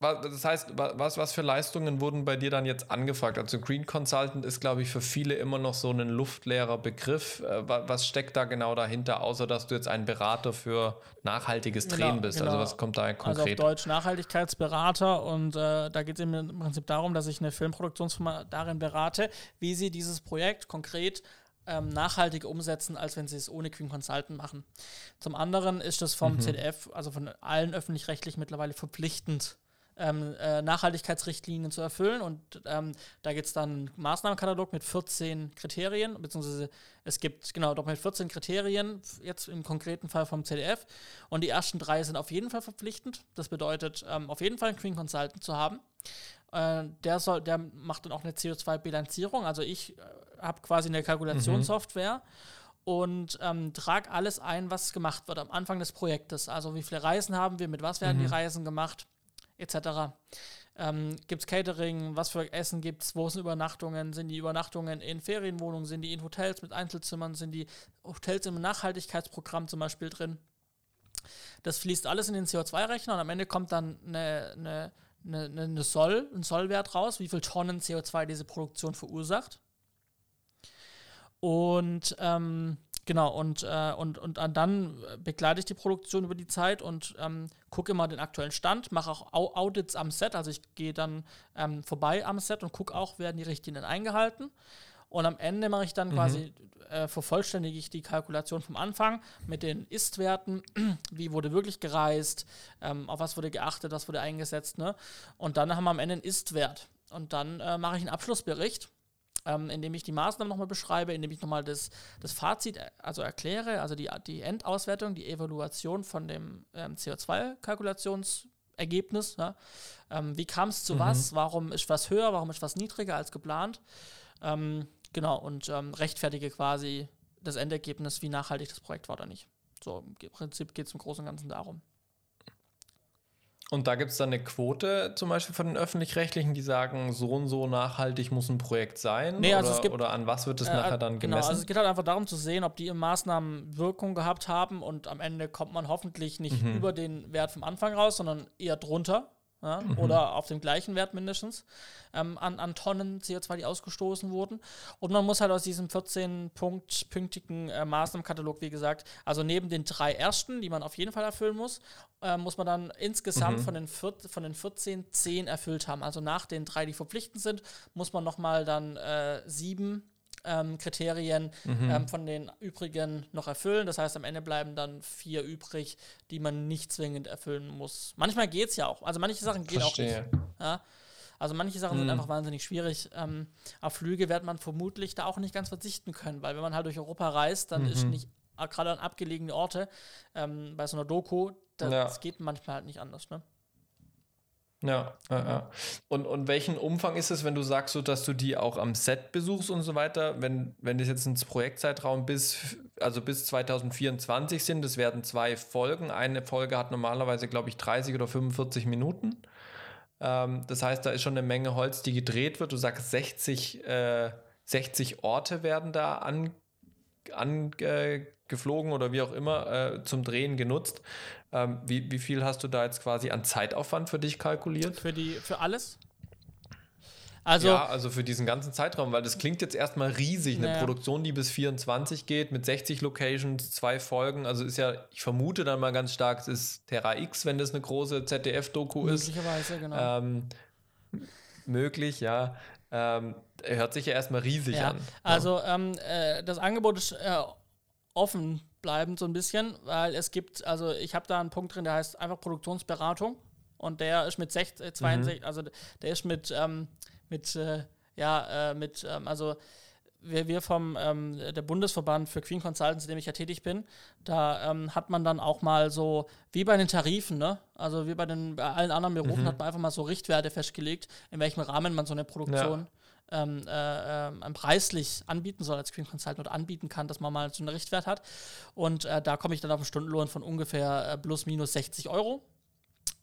Das heißt, was, was für Leistungen wurden bei dir dann jetzt angefragt? Also Green Consultant ist, glaube ich, für viele immer noch so ein luftleerer Begriff. Äh, was steckt da genau dahinter, außer dass du jetzt ein Berater für nachhaltiges Drehen genau, bist? Also genau. Also was kommt da konkret? Also auf Deutsch Nachhaltigkeitsberater und äh, da geht es im Prinzip darum, dass ich eine Filmproduktionsfirma darin berate, wie sie dieses Projekt konkret ähm, nachhaltig umsetzen, als wenn sie es ohne Green Consultant machen. Zum anderen ist das vom mhm. ZDF, also von allen öffentlich-rechtlich mittlerweile verpflichtend ähm, äh, Nachhaltigkeitsrichtlinien zu erfüllen. Und ähm, da gibt es dann einen Maßnahmenkatalog mit 14 Kriterien, beziehungsweise es gibt genau doch mit 14 Kriterien, jetzt im konkreten Fall vom CDF. Und die ersten drei sind auf jeden Fall verpflichtend. Das bedeutet, ähm, auf jeden Fall einen Green Consultant zu haben. Äh, der, soll, der macht dann auch eine CO2-Bilanzierung. Also ich äh, habe quasi eine Kalkulationssoftware. Mhm und ähm, trage alles ein, was gemacht wird am Anfang des Projektes. Also wie viele Reisen haben wir, mit was werden mhm. die Reisen gemacht, etc. Ähm, gibt es Catering? Was für Essen gibt es? Wo sind Übernachtungen? Sind die Übernachtungen in Ferienwohnungen? Sind die in Hotels mit Einzelzimmern? Sind die Hotels im Nachhaltigkeitsprogramm zum Beispiel drin? Das fließt alles in den CO2-Rechner und am Ende kommt dann eine, eine, eine, eine Soll, ein Sollwert raus, wie viel Tonnen CO2 diese Produktion verursacht. Und ähm, Genau, und, äh, und, und dann begleite ich die Produktion über die Zeit und ähm, gucke immer den aktuellen Stand, mache auch Audits am Set. Also ich gehe dann ähm, vorbei am Set und gucke auch, werden die Richtlinien eingehalten. Und am Ende mache ich dann mhm. quasi, äh, vervollständige ich die Kalkulation vom Anfang mit den Ist-Werten, wie wurde wirklich gereist, ähm, auf was wurde geachtet, was wurde eingesetzt. Ne? Und dann haben wir am Ende einen Ist-Wert. Und dann äh, mache ich einen Abschlussbericht ähm, indem ich die Maßnahmen nochmal beschreibe, indem ich nochmal das, das Fazit äh, also erkläre, also die, die Endauswertung, die Evaluation von dem ähm, CO2-Kalkulationsergebnis. Ja? Ähm, wie kam es zu mhm. was? Warum ist was höher? Warum ist was niedriger als geplant? Ähm, genau, und ähm, rechtfertige quasi das Endergebnis, wie nachhaltig das Projekt war oder nicht. So, im Prinzip geht es im Großen und Ganzen darum. Und da gibt es dann eine Quote zum Beispiel von den Öffentlich-Rechtlichen, die sagen, so und so nachhaltig muss ein Projekt sein? Nee, also oder, gibt, oder, an was wird es äh, nachher dann gemessen? Genau, also es geht halt einfach darum zu sehen, ob die Maßnahmen Wirkung gehabt haben und am Ende kommt man hoffentlich nicht mhm. über den Wert vom Anfang raus, sondern eher drunter ja, mhm. oder auf dem gleichen Wert mindestens ähm, an, an Tonnen CO2, die ausgestoßen wurden. Und man muss halt aus diesem 14-pünktigen äh, Maßnahmenkatalog, wie gesagt, also neben den drei ersten, die man auf jeden Fall erfüllen muss, äh, muss man dann insgesamt mhm. von, den vier, von den 14 10 erfüllt haben. Also nach den drei, die verpflichtend sind, muss man nochmal dann äh, sieben ähm, Kriterien mhm. ähm, von den übrigen noch erfüllen. Das heißt, am Ende bleiben dann vier übrig, die man nicht zwingend erfüllen muss. Manchmal geht es ja auch. Also manche Sachen gehen auch nicht. Ja? Also manche Sachen mhm. sind einfach wahnsinnig schwierig. Ähm, auf Flüge wird man vermutlich da auch nicht ganz verzichten können, weil wenn man halt durch Europa reist, dann mhm. ist nicht gerade an abgelegene Orte ähm, bei so einer Doku, das, ja. geht manchmal halt nicht anders. Ne? Ja, ja, ja. Und, und welchen Umfang ist es, wenn du sagst, so, dass du die auch am Set besuchst und so weiter? Wenn, wenn das jetzt ein Projektzeitraum bis, also bis 2024 sind, das werden zwei Folgen. Eine Folge hat normalerweise, glaube ich, 30 oder 45 Minuten. Ähm, das heißt, da ist schon eine Menge Holz, die gedreht wird. Du sagst, 60, äh, 60 Orte werden da an, an, äh, geflogen oder wie auch immer äh, zum Drehen genutzt. Ähm, wie, wie viel hast du da jetzt quasi an Zeitaufwand für dich kalkuliert? Für, die, für alles? Also, ja, also für diesen ganzen Zeitraum, weil das klingt jetzt erstmal riesig, eine naja. Produktion, die bis 24 geht, mit 60 Locations, zwei Folgen. Also ist ja, ich vermute dann mal ganz stark, es ist Terra X, wenn das eine große ZDF-Doku ist. Möglicherweise, genau. Ähm, möglich, ja. Ähm, hört sich ja erstmal riesig ja. an. Also ähm, äh, das Angebot ist äh, offen bleibend so ein bisschen, weil es gibt, also ich habe da einen Punkt drin, der heißt einfach Produktionsberatung und der ist mit 60, 62, mhm. also der ist mit, ähm, mit äh, ja, äh, mit, ähm, also wir, wir vom ähm, der Bundesverband für Queen Consultants, in dem ich ja tätig bin, da ähm, hat man dann auch mal so, wie bei den Tarifen, ne? Also wie bei den bei allen anderen Berufen mhm. hat man einfach mal so Richtwerte festgelegt, in welchem Rahmen man so eine Produktion ja. Ähm, äh, äh, preislich anbieten soll als Queen Consultant oder anbieten kann, dass man mal so einen Richtwert hat. Und äh, da komme ich dann auf einen Stundenlohn von ungefähr äh, plus minus 60 Euro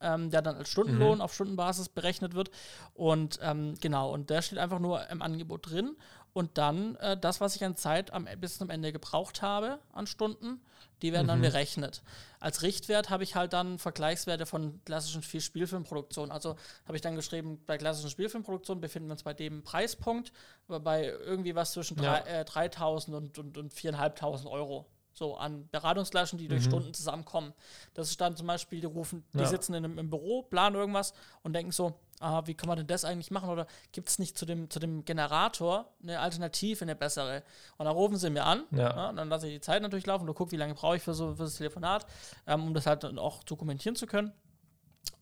ähm, der dann als Stundenlohn mhm. auf Stundenbasis berechnet wird. Und ähm, genau, und der steht einfach nur im Angebot drin. Und dann äh, das, was ich an Zeit am, bis zum Ende gebraucht habe an Stunden, die werden mhm. dann berechnet. Als Richtwert habe ich halt dann Vergleichswerte von klassischen Spielfilmproduktionen. Also habe ich dann geschrieben, bei klassischen Spielfilmproduktionen befinden wir uns bei dem Preispunkt, bei irgendwie was zwischen ja. äh, 3.000 und, und, und 4.500 Euro so an Beratungsflaschen, die durch mhm. Stunden zusammenkommen. Das ist dann zum Beispiel, die rufen, die ja. sitzen in einem, im Büro, planen irgendwas und denken so, ah, wie kann man denn das eigentlich machen? Oder gibt es nicht zu dem, zu dem Generator eine Alternative, eine bessere? Und dann rufen sie mir an, ja. Ja, dann lasse ich die Zeit natürlich laufen und gucke, wie lange brauche ich für so für das Telefonat, ähm, um das halt dann auch dokumentieren zu können.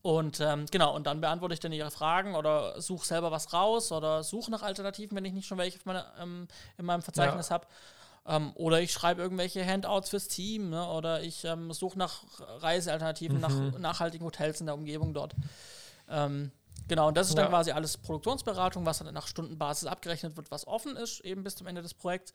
Und ähm, genau, und dann beantworte ich dann ihre Fragen oder suche selber was raus oder suche nach Alternativen, wenn ich nicht schon welche meine, ähm, in meinem Verzeichnis habe. Ähm, oder ich schreibe irgendwelche Handouts fürs Team ne? oder ich ähm, suche nach Reisealternativen, mhm. nach nachhaltigen Hotels in der Umgebung dort. Ähm, genau, und das ist dann ja. quasi alles Produktionsberatung, was dann nach Stundenbasis abgerechnet wird, was offen ist, eben bis zum Ende des Projekts.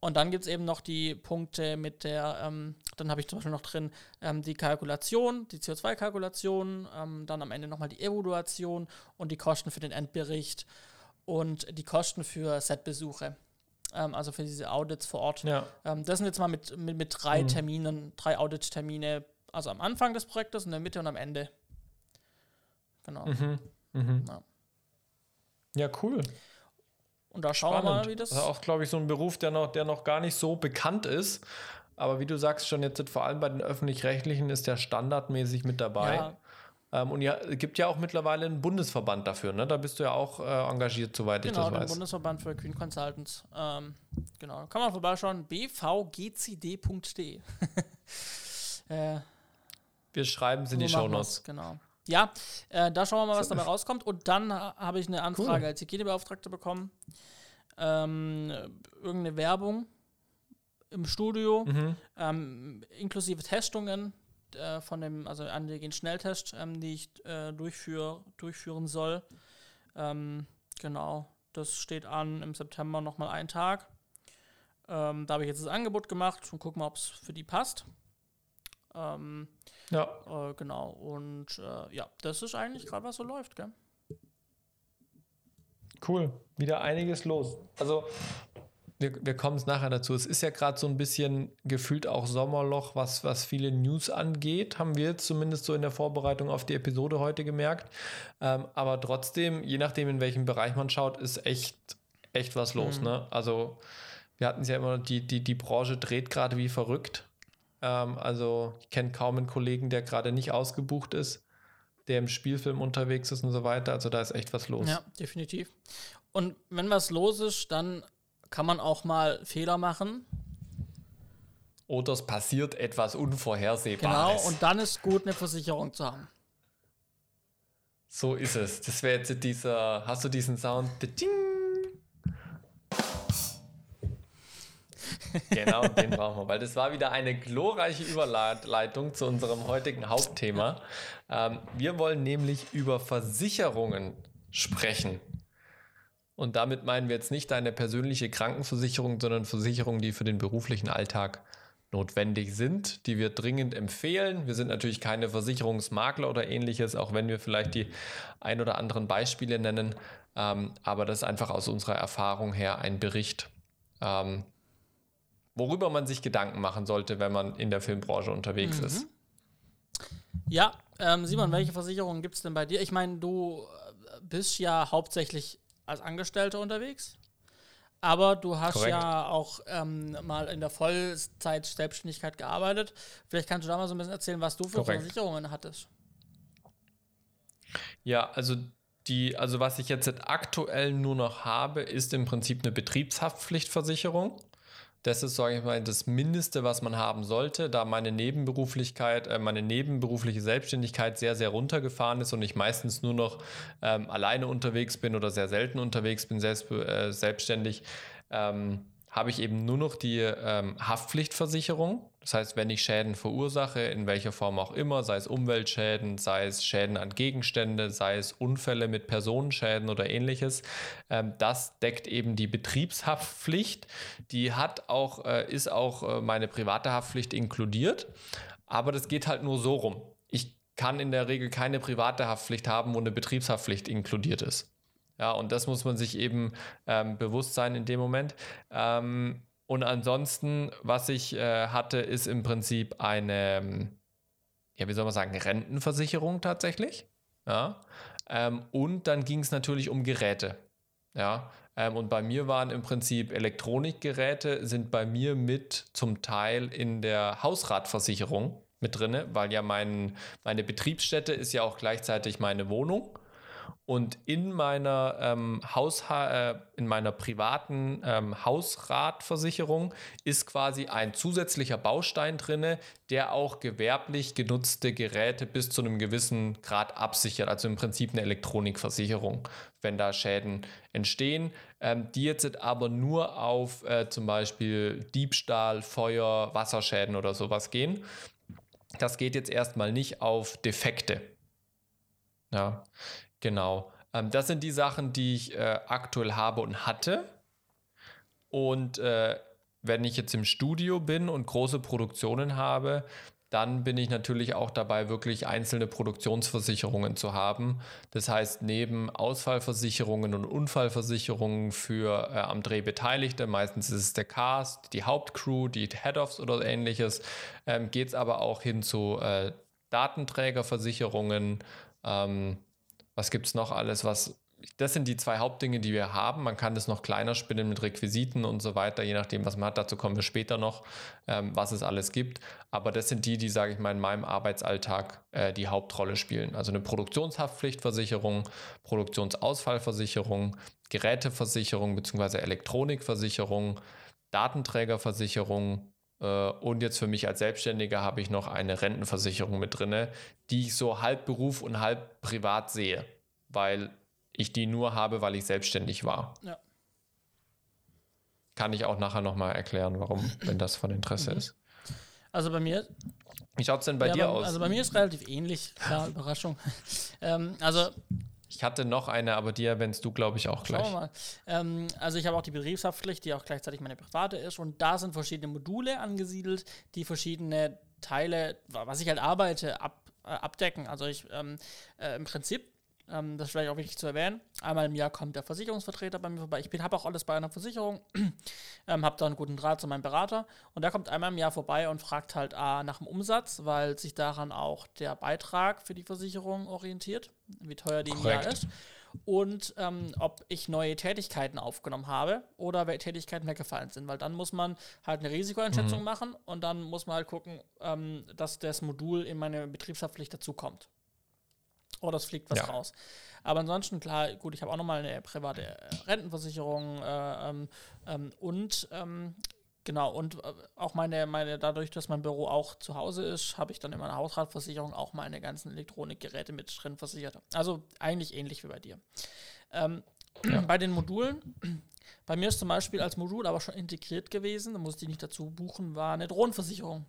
Und dann gibt es eben noch die Punkte mit der, ähm, dann habe ich zum Beispiel noch drin ähm, die Kalkulation, die CO2-Kalkulation, ähm, dann am Ende nochmal die Evaluation und die Kosten für den Endbericht und die Kosten für Setbesuche ähm, also für diese Audits vor Ort. Ja. Ähm, das sind jetzt mal mit, mit, mit drei mhm. Terminen, drei Audit-Termine, also am Anfang des Projektes, in der Mitte und am Ende. Genau. Mhm. Mhm. Ja. ja. cool. Und da schauen Spannend. wir mal, wie das. Das ist auch, glaube ich, so ein Beruf, der noch, der noch gar nicht so bekannt ist. Aber wie du sagst schon, jetzt vor allem bei den öffentlich-rechtlichen ist der standardmäßig mit dabei. Ja. Ähm, und ja, es gibt ja auch mittlerweile einen Bundesverband dafür, ne? Da bist du ja auch äh, engagiert, soweit genau, ich das weiß. Genau, den Bundesverband für Queen Consultants. Ähm, genau, kann man vorbeischauen, bvgcd.de. äh, wir schreiben es in die Show Notes. Genau. Ja, äh, da schauen wir mal, was dabei rauskommt. Und dann habe ich eine Anfrage cool. als Hygienebeauftragte bekommen. Ähm, irgendeine Werbung im Studio, mhm. ähm, inklusive Testungen äh, von dem, also Antigen-Schnelltest, ähm, die ich äh, durchführ, durchführen soll. Ähm, genau, das steht an im September nochmal einen Tag. Ähm, da habe ich jetzt das Angebot gemacht und gucken mal, ob es für die passt. Ähm, ja. Äh, genau, und äh, ja, das ist eigentlich gerade, was so läuft, gell? Cool, wieder einiges los. Also wir, wir kommen es nachher dazu. Es ist ja gerade so ein bisschen gefühlt auch Sommerloch, was, was viele News angeht, haben wir zumindest so in der Vorbereitung auf die Episode heute gemerkt. Ähm, aber trotzdem, je nachdem, in welchem Bereich man schaut, ist echt, echt was los. Mhm. Ne? Also wir hatten es ja immer, die, die, die Branche dreht gerade wie verrückt. Ähm, also ich kenne kaum einen Kollegen, der gerade nicht ausgebucht ist der im Spielfilm unterwegs ist und so weiter. Also da ist echt was los. Ja, definitiv. Und wenn was los ist, dann kann man auch mal Fehler machen. Oder es passiert etwas Unvorhersehbares. Genau, und dann ist gut, eine Versicherung zu haben. So ist es. Das wäre jetzt dieser, hast du diesen Sound? Genau, den brauchen wir, weil das war wieder eine glorreiche Überleitung zu unserem heutigen Hauptthema. Ähm, wir wollen nämlich über Versicherungen sprechen. Und damit meinen wir jetzt nicht deine persönliche Krankenversicherung, sondern Versicherungen, die für den beruflichen Alltag notwendig sind, die wir dringend empfehlen. Wir sind natürlich keine Versicherungsmakler oder ähnliches, auch wenn wir vielleicht die ein oder anderen Beispiele nennen. Ähm, aber das ist einfach aus unserer Erfahrung her ein Bericht, ähm, worüber man sich Gedanken machen sollte, wenn man in der Filmbranche unterwegs mhm. ist. Ja, ähm, Simon, welche Versicherungen gibt es denn bei dir? Ich meine, du bist ja hauptsächlich als Angestellter unterwegs. Aber du hast Korrekt. ja auch ähm, mal in der Vollzeit-Selbstständigkeit gearbeitet. Vielleicht kannst du da mal so ein bisschen erzählen, was du für Korrekt. Versicherungen hattest. Ja, also die, also was ich jetzt aktuell nur noch habe, ist im Prinzip eine Betriebshaftpflichtversicherung. Das ist, sage ich mal, das Mindeste, was man haben sollte, da meine Nebenberuflichkeit, äh, meine nebenberufliche Selbstständigkeit sehr, sehr runtergefahren ist und ich meistens nur noch ähm, alleine unterwegs bin oder sehr selten unterwegs bin, selbst, äh, selbstständig. Ähm, habe ich eben nur noch die ähm, Haftpflichtversicherung. Das heißt, wenn ich Schäden verursache, in welcher Form auch immer, sei es Umweltschäden, sei es Schäden an Gegenstände, sei es Unfälle mit Personenschäden oder ähnliches, ähm, das deckt eben die Betriebshaftpflicht. Die hat auch, äh, ist auch äh, meine private Haftpflicht inkludiert, aber das geht halt nur so rum. Ich kann in der Regel keine private Haftpflicht haben, wo eine Betriebshaftpflicht inkludiert ist. Ja, und das muss man sich eben ähm, bewusst sein in dem Moment. Ähm, und ansonsten, was ich äh, hatte, ist im Prinzip eine, ja, wie soll man sagen, Rentenversicherung tatsächlich. Ja. Ähm, und dann ging es natürlich um Geräte. Ja. Ähm, und bei mir waren im Prinzip Elektronikgeräte, sind bei mir mit zum Teil in der Hausratversicherung mit drin, weil ja mein, meine Betriebsstätte ist ja auch gleichzeitig meine Wohnung. Und in meiner, ähm, Hausha äh, in meiner privaten ähm, Hausratversicherung ist quasi ein zusätzlicher Baustein drin, der auch gewerblich genutzte Geräte bis zu einem gewissen Grad absichert. Also im Prinzip eine Elektronikversicherung, wenn da Schäden entstehen, ähm, die jetzt aber nur auf äh, zum Beispiel Diebstahl, Feuer, Wasserschäden oder sowas gehen. Das geht jetzt erstmal nicht auf Defekte. Ja. Genau. Ähm, das sind die Sachen, die ich äh, aktuell habe und hatte. Und äh, wenn ich jetzt im Studio bin und große Produktionen habe, dann bin ich natürlich auch dabei, wirklich einzelne Produktionsversicherungen zu haben. Das heißt, neben Ausfallversicherungen und Unfallversicherungen für äh, am Dreh Beteiligte, meistens ist es der Cast, die Hauptcrew, die Head-Offs oder ähnliches, ähm, geht es aber auch hin zu äh, Datenträgerversicherungen, ähm, was gibt es noch alles, was. Das sind die zwei Hauptdinge, die wir haben. Man kann das noch kleiner spinnen mit Requisiten und so weiter, je nachdem, was man hat. Dazu kommen wir später noch, ähm, was es alles gibt. Aber das sind die, die, sage ich mal, in meinem Arbeitsalltag äh, die Hauptrolle spielen. Also eine Produktionshaftpflichtversicherung, Produktionsausfallversicherung, Geräteversicherung bzw. Elektronikversicherung, Datenträgerversicherung, und jetzt für mich als Selbstständiger habe ich noch eine Rentenversicherung mit drin, die ich so halb Beruf und halb privat sehe, weil ich die nur habe, weil ich selbstständig war. Ja. Kann ich auch nachher nochmal erklären, warum, wenn das von Interesse mhm. ist. Also bei mir. Wie schaut es denn bei ja, dir bei, aus? Also bei mir ist relativ ähnlich, klar, Überraschung. ähm, also ich hatte noch eine, aber die erwähnst du, glaube ich, auch gleich. Schauen wir mal. Ähm, also ich habe auch die Betriebshaftpflicht, die auch gleichzeitig meine private ist. Und da sind verschiedene Module angesiedelt, die verschiedene Teile, was ich halt arbeite, ab, äh, abdecken. Also ich ähm, äh, im Prinzip ähm, das ist vielleicht auch wichtig zu erwähnen. Einmal im Jahr kommt der Versicherungsvertreter bei mir vorbei. Ich habe auch alles bei einer Versicherung, ähm, habe da einen guten Draht zu meinem Berater und der kommt einmal im Jahr vorbei und fragt halt A nach dem Umsatz, weil sich daran auch der Beitrag für die Versicherung orientiert, wie teuer die Korrekt. im Jahr ist. Und ähm, ob ich neue Tätigkeiten aufgenommen habe oder welche Tätigkeiten weggefallen sind. Weil dann muss man halt eine Risikoeinschätzung mhm. machen und dann muss man halt gucken, ähm, dass das Modul in meine Betriebshaftpflicht dazukommt. Oder es fliegt was ja. raus. Aber ansonsten, klar, gut, ich habe auch nochmal eine private äh, Rentenversicherung äh, ähm, ähm, und ähm, genau, und äh, auch meine, meine, dadurch, dass mein Büro auch zu Hause ist, habe ich dann in meiner Hausratversicherung auch meine ganzen Elektronikgeräte mit drin versichert. Also eigentlich ähnlich wie bei dir. Ähm, ja. Bei den Modulen, bei mir ist zum Beispiel als Modul aber schon integriert gewesen, da musste ich nicht dazu buchen, war eine Drohnenversicherung.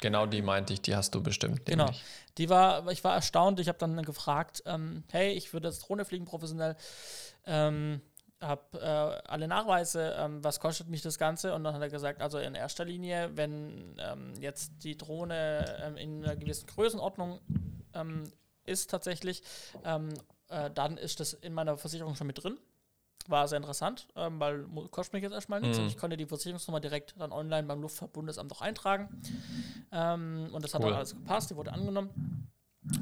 Genau die meinte ich, die hast du bestimmt. Genau. Die war, ich war erstaunt, ich habe dann gefragt, ähm, hey, ich würde jetzt Drohne fliegen professionell, ähm, habe äh, alle Nachweise, ähm, was kostet mich das Ganze? Und dann hat er gesagt, also in erster Linie, wenn ähm, jetzt die Drohne ähm, in einer gewissen Größenordnung ähm, ist tatsächlich, äh, dann ist das in meiner Versicherung schon mit drin war sehr interessant, ähm, weil kostet mich jetzt erstmal nichts mhm. ich konnte die Versicherungsnummer direkt dann online beim Luftfahrtbundesamt auch eintragen. Ähm, und das hat cool. dann alles gepasst, die wurde angenommen.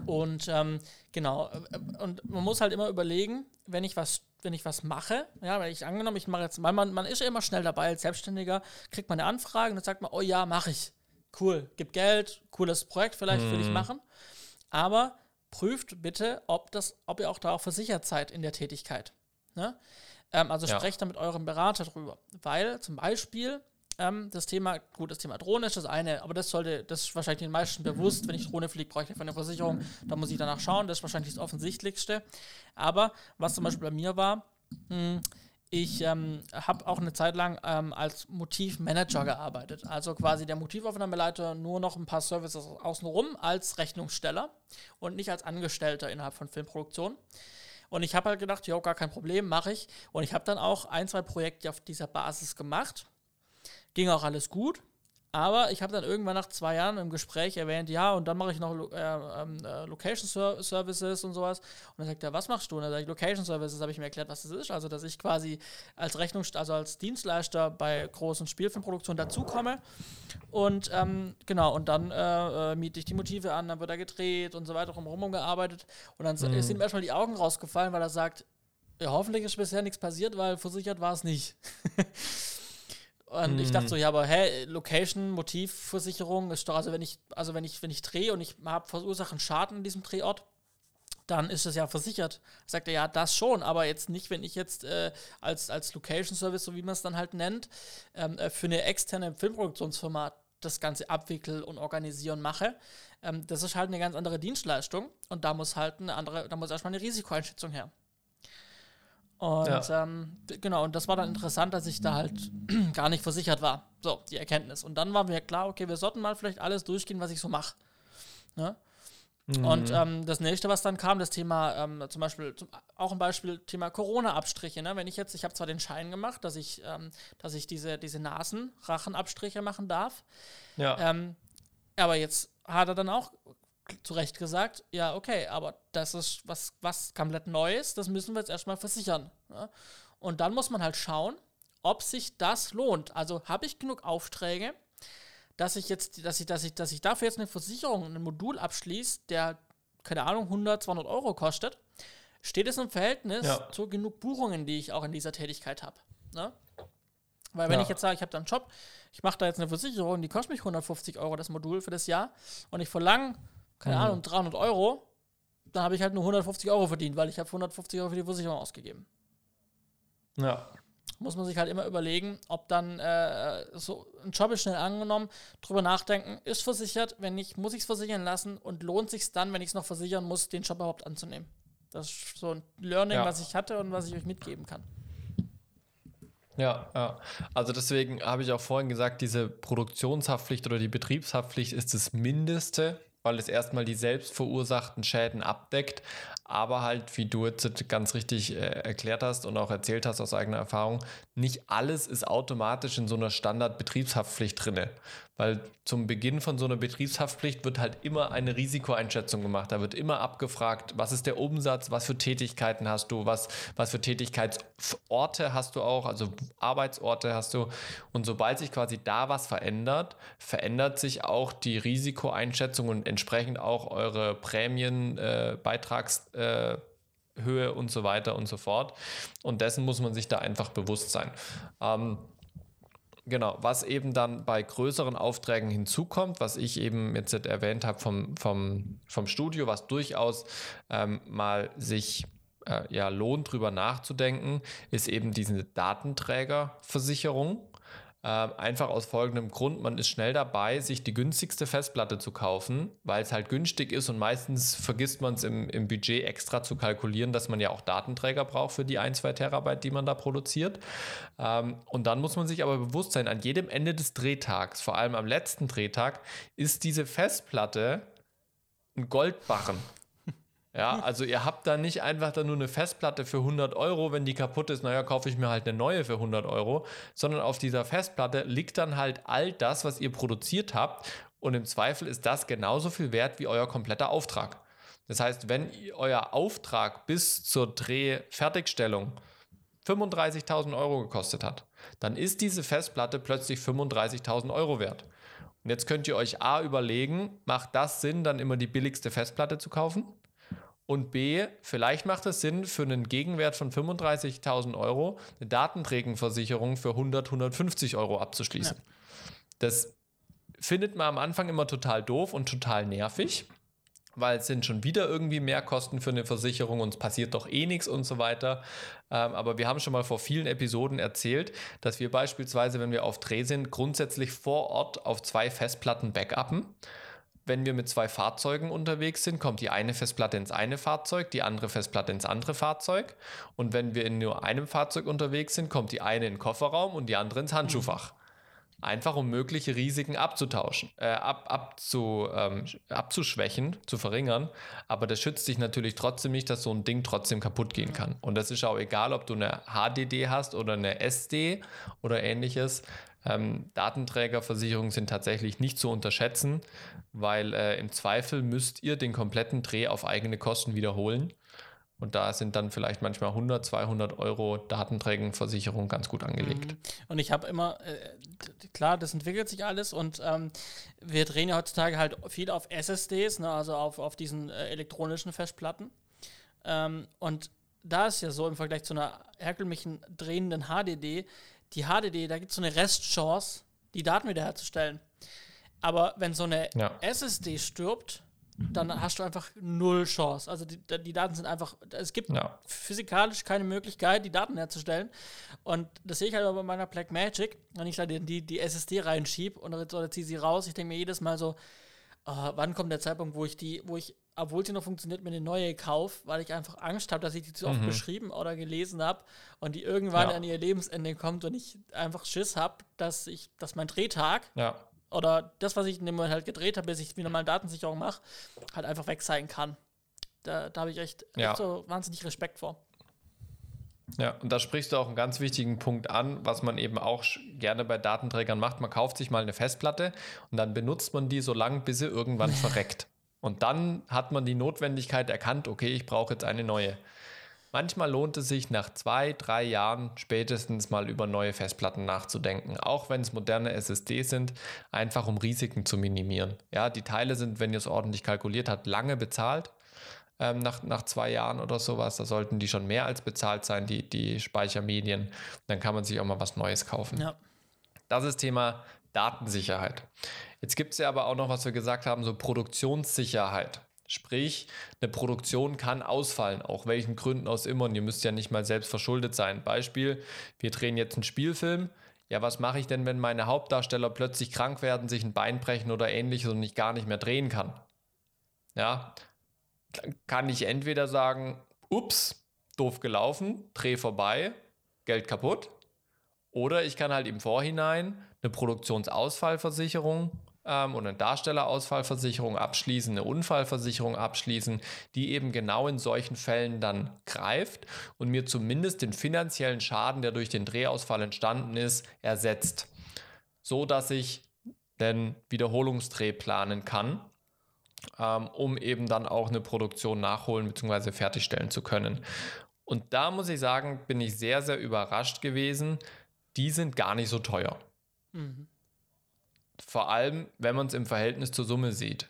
Und ähm, genau, äh, und man muss halt immer überlegen, wenn ich was, wenn ich was mache, ja, wenn ich angenommen, ich mache jetzt, weil man, man ist ja immer schnell dabei als Selbstständiger, kriegt man eine Anfrage und dann sagt man, oh ja, mache ich. Cool, gib Geld, cooles Projekt vielleicht, mhm. will ich machen. Aber prüft bitte, ob, das, ob ihr auch da auch versichert seid in der Tätigkeit. Ne? Ähm, also ja. sprecht da mit eurem Berater drüber. Weil zum Beispiel ähm, das Thema, gut, das Thema Drohne ist das eine, aber das sollte, das ist wahrscheinlich den meisten bewusst, wenn ich Drohne fliege, brauche ich eine Versicherung, da muss ich danach schauen, das ist wahrscheinlich das Offensichtlichste. Aber was zum Beispiel bei mir war, mh, hm, ich ähm, habe auch eine Zeit lang ähm, als Motivmanager gearbeitet. Also quasi der Motivaufnahmeleiter nur noch ein paar Services außenrum als Rechnungssteller und nicht als Angestellter innerhalb von Filmproduktion. Und ich habe halt gedacht, ja, gar kein Problem, mache ich. Und ich habe dann auch ein, zwei Projekte auf dieser Basis gemacht. Ging auch alles gut. Aber ich habe dann irgendwann nach zwei Jahren im Gespräch erwähnt, ja, und dann mache ich noch äh, ähm, äh, Location Ser Services und sowas. Und dann sagt er, was machst du? Und dann sage ich, Location Services, habe ich mir erklärt, was das ist. Also, dass ich quasi als Rechnung, also als Dienstleister bei großen Spielfilmproduktionen dazukomme. Und ähm, genau, und dann äh, äh, miete ich die Motive an, dann wird er gedreht und so weiter, drumherum gearbeitet. Und dann mhm. sind ihm erstmal die Augen rausgefallen, weil er sagt, ja, hoffentlich ist bisher nichts passiert, weil versichert war es nicht. Und mm. ich dachte so, mhm. ja, aber hä, Location, Motivversicherung ist doch, also wenn ich, also wenn ich, wenn ich drehe und ich habe verursachen Schaden in diesem Drehort, dann ist es ja versichert. Sagt er, ja, das schon, aber jetzt nicht, wenn ich jetzt äh, als, als Location Service, so wie man es dann halt nennt, ähm, äh, für eine externe Filmproduktionsfirma das Ganze abwickel und organisieren mache. Ähm, das ist halt eine ganz andere Dienstleistung und da muss halt eine andere, da muss erstmal eine Risikoeinschätzung her. Und ja. ähm, genau, und das war dann interessant, dass ich da halt gar nicht versichert war. So, die Erkenntnis. Und dann war mir klar, okay, wir sollten mal vielleicht alles durchgehen, was ich so mache. Ne? Mhm. Und ähm, das nächste, was dann kam, das Thema, ähm, zum Beispiel, zum, auch ein Beispiel, Thema Corona-Abstriche. Ne? Wenn ich jetzt, ich habe zwar den Schein gemacht, dass ich, ähm, dass ich diese, diese Nasen-Rachenabstriche machen darf. Ja. Ähm, aber jetzt hat er dann auch zu Recht gesagt, ja, okay, aber das ist was, was komplett Neues, das müssen wir jetzt erstmal versichern. Ja? Und dann muss man halt schauen, ob sich das lohnt. Also habe ich genug Aufträge, dass ich jetzt, dass ich, dass ich, dass ich dafür jetzt eine Versicherung, ein Modul abschließe, der, keine Ahnung, 100, 200 Euro kostet, steht es im Verhältnis ja. zu genug Buchungen, die ich auch in dieser Tätigkeit habe. Ne? Weil wenn ja. ich jetzt sage, ich habe da einen Job, ich mache da jetzt eine Versicherung, die kostet mich 150 Euro das Modul für das Jahr und ich verlange keine mhm. Ahnung, 300 Euro, dann habe ich halt nur 150 Euro verdient, weil ich habe 150 Euro für die Versicherung ausgegeben. Ja. Muss man sich halt immer überlegen, ob dann äh, so ein Job ist schnell angenommen, drüber nachdenken, ist versichert, wenn nicht, muss ich es versichern lassen und lohnt sich dann, wenn ich es noch versichern muss, den Job überhaupt anzunehmen. Das ist so ein Learning, ja. was ich hatte und was ich euch mitgeben kann. Ja, ja. Also deswegen habe ich auch vorhin gesagt, diese Produktionshaftpflicht oder die Betriebshaftpflicht ist das Mindeste, weil es erstmal die selbst verursachten Schäden abdeckt, aber halt, wie du jetzt ganz richtig äh, erklärt hast und auch erzählt hast aus eigener Erfahrung, nicht alles ist automatisch in so einer Standardbetriebshaftpflicht drinne. Weil zum Beginn von so einer Betriebshaftpflicht wird halt immer eine Risikoeinschätzung gemacht. Da wird immer abgefragt, was ist der Umsatz, was für Tätigkeiten hast du, was, was für Tätigkeitsorte hast du auch, also Arbeitsorte hast du. Und sobald sich quasi da was verändert, verändert sich auch die Risikoeinschätzung und entsprechend auch eure Prämienbeitrags. Äh, äh, Höhe und so weiter und so fort. Und dessen muss man sich da einfach bewusst sein. Ähm, Genau, was eben dann bei größeren Aufträgen hinzukommt, was ich eben jetzt erwähnt habe vom, vom, vom Studio, was durchaus ähm, mal sich äh, ja, lohnt, drüber nachzudenken, ist eben diese Datenträgerversicherung. Äh, einfach aus folgendem Grund, man ist schnell dabei, sich die günstigste Festplatte zu kaufen, weil es halt günstig ist und meistens vergisst man es im, im Budget extra zu kalkulieren, dass man ja auch Datenträger braucht für die 1, 2 Terabyte, die man da produziert. Ähm, und dann muss man sich aber bewusst sein, an jedem Ende des Drehtags, vor allem am letzten Drehtag, ist diese Festplatte ein Goldbarren. Ja, also ihr habt da nicht einfach da nur eine Festplatte für 100 Euro, wenn die kaputt ist, naja, kaufe ich mir halt eine neue für 100 Euro, sondern auf dieser Festplatte liegt dann halt all das, was ihr produziert habt und im Zweifel ist das genauso viel wert wie euer kompletter Auftrag. Das heißt, wenn euer Auftrag bis zur Drehfertigstellung 35.000 Euro gekostet hat, dann ist diese Festplatte plötzlich 35.000 Euro wert. Und jetzt könnt ihr euch A überlegen, macht das Sinn, dann immer die billigste Festplatte zu kaufen? Und B, vielleicht macht es Sinn, für einen Gegenwert von 35.000 Euro eine Datenträgenversicherung für 100, 150 Euro abzuschließen. Ja. Das findet man am Anfang immer total doof und total nervig. weil es sind schon wieder irgendwie mehr Kosten für eine Versicherung und es passiert doch eh nichts und so weiter. Ähm, aber wir haben schon mal vor vielen Episoden erzählt, dass wir beispielsweise, wenn wir auf Dreh sind, grundsätzlich vor Ort auf zwei Festplatten backuppen. Wenn wir mit zwei Fahrzeugen unterwegs sind, kommt die eine Festplatte ins eine Fahrzeug, die andere Festplatte ins andere Fahrzeug. Und wenn wir in nur einem Fahrzeug unterwegs sind, kommt die eine in den Kofferraum und die andere ins Handschuhfach. Einfach um mögliche Risiken abzutauschen, äh, ab, abzu, ähm, abzuschwächen, zu verringern. Aber das schützt dich natürlich trotzdem nicht, dass so ein Ding trotzdem kaputt gehen kann. Und das ist auch egal, ob du eine HDD hast oder eine SD oder ähnliches. Ähm, Datenträgerversicherungen sind tatsächlich nicht zu unterschätzen, weil äh, im Zweifel müsst ihr den kompletten Dreh auf eigene Kosten wiederholen. Und da sind dann vielleicht manchmal 100, 200 Euro Datenträgerversicherung ganz gut angelegt. Mhm. Und ich habe immer, äh, klar, das entwickelt sich alles und ähm, wir drehen ja heutzutage halt viel auf SSDs, ne, also auf, auf diesen äh, elektronischen Festplatten. Ähm, und da ist ja so im Vergleich zu einer herkömmlichen drehenden HDD, die HDD, da gibt es so eine Restchance, die Daten wiederherzustellen. Aber wenn so eine ja. SSD stirbt, dann hast du einfach null Chance. Also die, die Daten sind einfach, es gibt ja. physikalisch keine Möglichkeit, die Daten herzustellen. Und das sehe ich halt aber bei meiner Blackmagic, wenn ich da die, die SSD reinschiebe und oder ziehe sie raus, ich denke mir jedes Mal so, oh, wann kommt der Zeitpunkt, wo ich die, wo ich, obwohl sie noch funktioniert, mir eine neue kaufe, weil ich einfach Angst habe, dass ich die zu oft mhm. beschrieben oder gelesen habe und die irgendwann ja. an ihr Lebensende kommt und ich einfach Schiss habe, dass ich, dass mein Drehtag ja oder das, was ich in dem Moment halt gedreht habe, bis ich wieder mal Datensicherung mache, halt einfach weg sein kann. Da, da habe ich echt, ja. echt so wahnsinnig Respekt vor. Ja, und da sprichst du auch einen ganz wichtigen Punkt an, was man eben auch gerne bei Datenträgern macht. Man kauft sich mal eine Festplatte und dann benutzt man die so lange, bis sie irgendwann verreckt. Und dann hat man die Notwendigkeit erkannt, okay, ich brauche jetzt eine neue. Manchmal lohnt es sich nach zwei, drei Jahren spätestens mal über neue Festplatten nachzudenken, auch wenn es moderne SSD sind, einfach um Risiken zu minimieren. Ja, die Teile sind, wenn ihr es ordentlich kalkuliert habt, lange bezahlt. Ähm, nach, nach zwei Jahren oder sowas, da sollten die schon mehr als bezahlt sein, die, die Speichermedien. Dann kann man sich auch mal was Neues kaufen. Ja. Das ist Thema Datensicherheit. Jetzt gibt es ja aber auch noch, was wir gesagt haben, so Produktionssicherheit. Sprich, eine Produktion kann ausfallen, auch welchen Gründen aus immer. Und ihr müsst ja nicht mal selbst verschuldet sein. Beispiel, wir drehen jetzt einen Spielfilm. Ja, was mache ich denn, wenn meine Hauptdarsteller plötzlich krank werden, sich ein Bein brechen oder ähnliches und ich gar nicht mehr drehen kann? Ja, kann ich entweder sagen, ups, doof gelaufen, Dreh vorbei, Geld kaputt. Oder ich kann halt im Vorhinein eine Produktionsausfallversicherung ähm, und eine Darstellerausfallversicherung abschließen, eine Unfallversicherung abschließen, die eben genau in solchen Fällen dann greift und mir zumindest den finanziellen Schaden, der durch den Drehausfall entstanden ist, ersetzt. So dass ich den Wiederholungsdreh planen kann, ähm, um eben dann auch eine Produktion nachholen bzw. fertigstellen zu können. Und da muss ich sagen, bin ich sehr, sehr überrascht gewesen. Die sind gar nicht so teuer. Mhm. Vor allem, wenn man es im Verhältnis zur Summe sieht.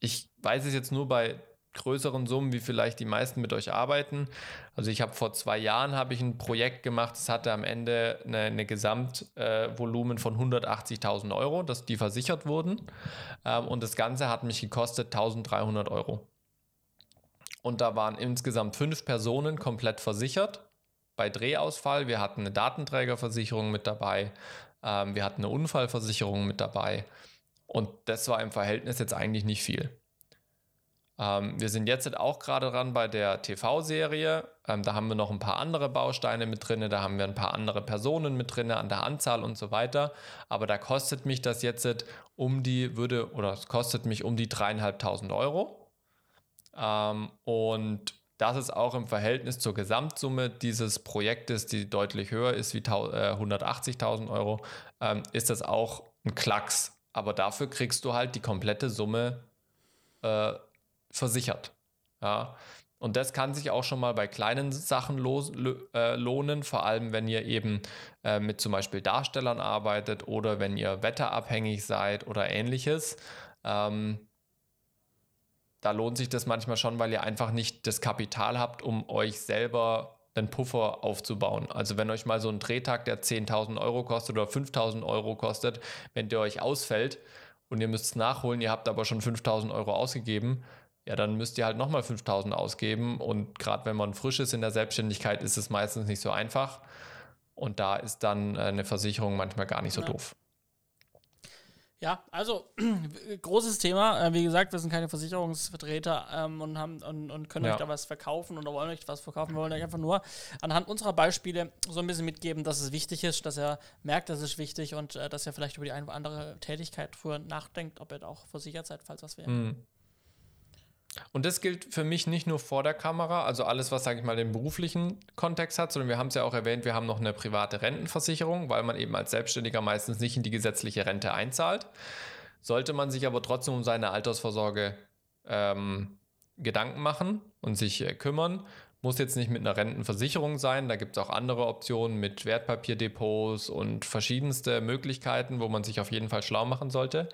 Ich weiß es jetzt nur bei größeren Summen, wie vielleicht die meisten mit euch arbeiten. Also ich habe vor zwei Jahren habe ich ein Projekt gemacht, das hatte am Ende eine, eine Gesamtvolumen äh, von 180.000 Euro, dass die versichert wurden. Ähm, und das Ganze hat mich gekostet 1.300 Euro. Und da waren insgesamt fünf Personen komplett versichert. Bei Drehausfall, wir hatten eine Datenträgerversicherung mit dabei, ähm, wir hatten eine Unfallversicherung mit dabei. Und das war im Verhältnis jetzt eigentlich nicht viel. Ähm, wir sind jetzt auch gerade dran bei der TV-Serie. Ähm, da haben wir noch ein paar andere Bausteine mit drin. Da haben wir ein paar andere Personen mit drin an der Anzahl und so weiter. Aber da kostet mich das jetzt um die, würde, oder es kostet mich um die dreieinhalbtausend Euro. Ähm, und das ist auch im Verhältnis zur Gesamtsumme dieses Projektes, die deutlich höher ist wie 180.000 äh, Euro, ähm, ist das auch ein Klacks. Aber dafür kriegst du halt die komplette Summe äh, versichert. Ja. Und das kann sich auch schon mal bei kleinen Sachen los, äh, lohnen, vor allem wenn ihr eben äh, mit zum Beispiel Darstellern arbeitet oder wenn ihr wetterabhängig seid oder ähnliches. Ähm, da lohnt sich das manchmal schon, weil ihr einfach nicht das Kapital habt, um euch selber einen Puffer aufzubauen. Also wenn euch mal so ein Drehtag, der 10.000 Euro kostet oder 5.000 Euro kostet, wenn der euch ausfällt und ihr müsst es nachholen, ihr habt aber schon 5.000 Euro ausgegeben, ja, dann müsst ihr halt nochmal 5000 ausgeben. Und gerade wenn man frisch ist in der Selbstständigkeit, ist es meistens nicht so einfach. Und da ist dann äh, eine Versicherung manchmal gar nicht so ja. doof. Ja, also großes Thema. Äh, wie gesagt, wir sind keine Versicherungsvertreter ähm, und, haben, und, und können ja. euch da was verkaufen oder wollen euch was verkaufen. Wir wollen euch einfach nur anhand unserer Beispiele so ein bisschen mitgeben, dass es wichtig ist, dass er merkt, dass es wichtig und äh, dass er vielleicht über die eine oder andere Tätigkeit früher nachdenkt, ob ihr da auch versichert seid, falls das wäre. Mhm. Und das gilt für mich nicht nur vor der Kamera, also alles, was, sage ich mal, den beruflichen Kontext hat, sondern wir haben es ja auch erwähnt, wir haben noch eine private Rentenversicherung, weil man eben als Selbstständiger meistens nicht in die gesetzliche Rente einzahlt. Sollte man sich aber trotzdem um seine Altersvorsorge ähm, Gedanken machen und sich äh, kümmern, muss jetzt nicht mit einer Rentenversicherung sein, da gibt es auch andere Optionen mit Wertpapierdepots und verschiedenste Möglichkeiten, wo man sich auf jeden Fall schlau machen sollte.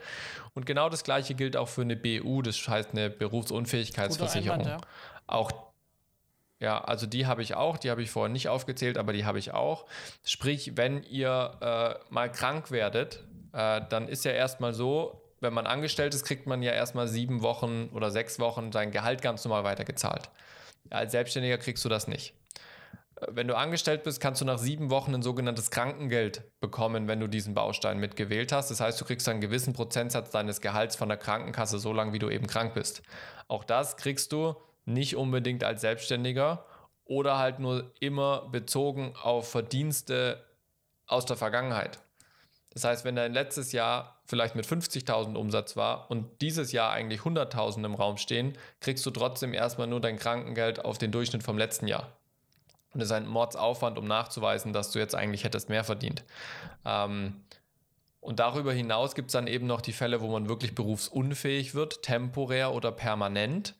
Und genau das gleiche gilt auch für eine BU, das heißt eine Berufsunfähigkeitsversicherung. Einwand, ja. Auch ja, also die habe ich auch, die habe ich vorher nicht aufgezählt, aber die habe ich auch. Sprich, wenn ihr äh, mal krank werdet, äh, dann ist ja erstmal so, wenn man angestellt ist, kriegt man ja erstmal sieben Wochen oder sechs Wochen sein Gehalt ganz normal weitergezahlt. Als Selbstständiger kriegst du das nicht. Wenn du angestellt bist, kannst du nach sieben Wochen ein sogenanntes Krankengeld bekommen, wenn du diesen Baustein mitgewählt hast. Das heißt, du kriegst einen gewissen Prozentsatz deines Gehalts von der Krankenkasse, so lange wie du eben krank bist. Auch das kriegst du nicht unbedingt als Selbstständiger oder halt nur immer bezogen auf Verdienste aus der Vergangenheit. Das heißt, wenn dein letztes Jahr vielleicht mit 50.000 Umsatz war und dieses Jahr eigentlich 100.000 im Raum stehen, kriegst du trotzdem erstmal nur dein Krankengeld auf den Durchschnitt vom letzten Jahr. Und das ist ein Mordsaufwand, um nachzuweisen, dass du jetzt eigentlich hättest mehr verdient. Ähm, und darüber hinaus gibt es dann eben noch die Fälle, wo man wirklich berufsunfähig wird, temporär oder permanent.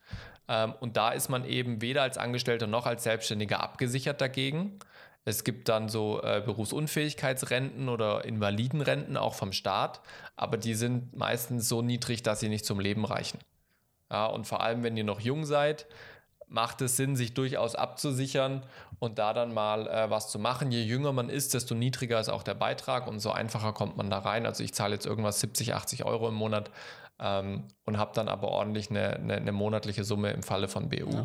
Ähm, und da ist man eben weder als Angestellter noch als Selbstständiger abgesichert dagegen. Es gibt dann so äh, Berufsunfähigkeitsrenten oder Invalidenrenten auch vom Staat, aber die sind meistens so niedrig, dass sie nicht zum Leben reichen. Ja, und vor allem, wenn ihr noch jung seid, macht es Sinn, sich durchaus abzusichern und da dann mal äh, was zu machen. Je jünger man ist, desto niedriger ist auch der Beitrag und so einfacher kommt man da rein. Also ich zahle jetzt irgendwas 70, 80 Euro im Monat ähm, und habe dann aber ordentlich eine, eine, eine, monatliche Summe im Falle von BU. Ja,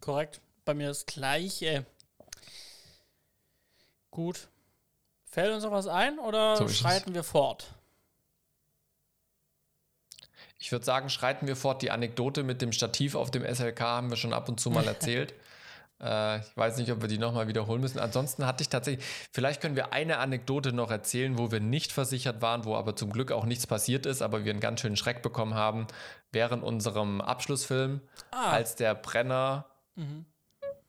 korrekt. Bei mir das gleiche. Gut. Fällt uns noch was ein oder so schreiten wir fort? Ich würde sagen, schreiten wir fort. Die Anekdote mit dem Stativ auf dem SLK haben wir schon ab und zu mal erzählt. äh, ich weiß nicht, ob wir die nochmal wiederholen müssen. Ansonsten hatte ich tatsächlich, vielleicht können wir eine Anekdote noch erzählen, wo wir nicht versichert waren, wo aber zum Glück auch nichts passiert ist, aber wir einen ganz schönen Schreck bekommen haben während unserem Abschlussfilm, ah. als der Brenner mhm.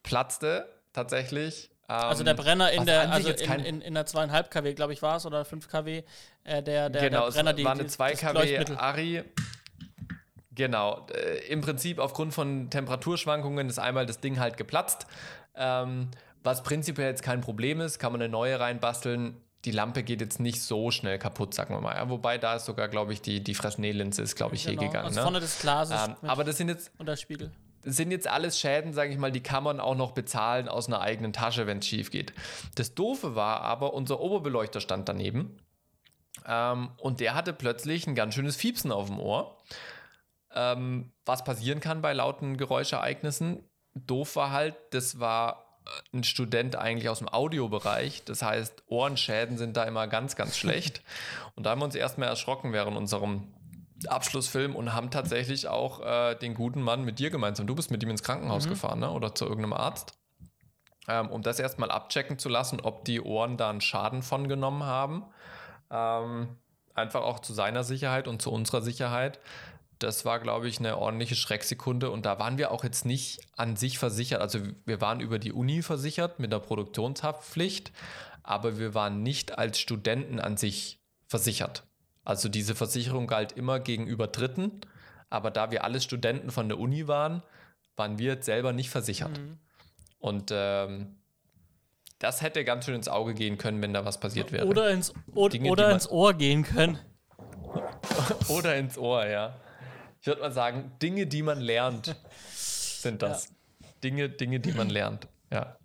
platzte tatsächlich also der ähm, Brenner in der, also in, in, in der zweieinhalb kW, glaube ich, war es, oder 5 kW, äh, der, der, genau, der Brenner, die, war eine 2 kW Ari. Genau, äh, im Prinzip aufgrund von Temperaturschwankungen ist einmal das Ding halt geplatzt. Ähm, was prinzipiell jetzt kein Problem ist, kann man eine neue reinbasteln. Die Lampe geht jetzt nicht so schnell kaputt, sagen wir mal. Ja, wobei da ist sogar, glaube ich, die, die Fresnel-Linse ist, glaube ich, genau. hier gegangen. Also ne? vorne des Glases. Ähm, aber das sind jetzt. Und der Spiegel sind jetzt alles Schäden, sage ich mal, die kann man auch noch bezahlen aus einer eigenen Tasche, wenn es schief geht. Das Doofe war aber, unser Oberbeleuchter stand daneben ähm, und der hatte plötzlich ein ganz schönes Fiepsen auf dem Ohr. Ähm, was passieren kann bei lauten Geräuschereignissen. Doof war halt, das war äh, ein Student eigentlich aus dem Audiobereich. Das heißt, Ohrenschäden sind da immer ganz, ganz schlecht. Und da haben wir uns erstmal erschrocken während unserem Abschlussfilm und haben tatsächlich auch äh, den guten Mann mit dir gemeinsam. Du bist mit ihm ins Krankenhaus mhm. gefahren, ne? Oder zu irgendeinem Arzt. Ähm, um das erstmal abchecken zu lassen, ob die Ohren da einen Schaden von genommen haben. Ähm, einfach auch zu seiner Sicherheit und zu unserer Sicherheit. Das war, glaube ich, eine ordentliche Schrecksekunde. Und da waren wir auch jetzt nicht an sich versichert. Also wir waren über die Uni versichert mit der Produktionshaftpflicht, aber wir waren nicht als Studenten an sich versichert. Also diese Versicherung galt immer gegenüber Dritten, aber da wir alle Studenten von der Uni waren, waren wir selber nicht versichert. Mhm. Und ähm, das hätte ganz schön ins Auge gehen können, wenn da was passiert wäre. Oder ins, o Dinge, oder ins Ohr gehen können. oder ins Ohr, ja. Ich würde mal sagen, Dinge, die man lernt, sind das. Ja. Dinge, Dinge, die man lernt. Ja.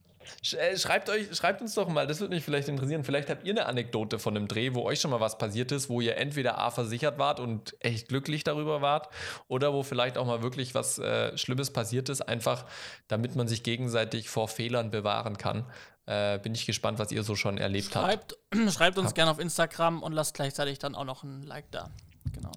Äh, schreibt, euch, schreibt uns doch mal, das würde mich vielleicht interessieren. Vielleicht habt ihr eine Anekdote von einem Dreh, wo euch schon mal was passiert ist, wo ihr entweder A versichert wart und echt glücklich darüber wart oder wo vielleicht auch mal wirklich was äh, Schlimmes passiert ist, einfach damit man sich gegenseitig vor Fehlern bewahren kann. Äh, bin ich gespannt, was ihr so schon erlebt schreibt, habt. Schreibt uns gerne auf Instagram und lasst gleichzeitig dann auch noch ein Like da. Genau.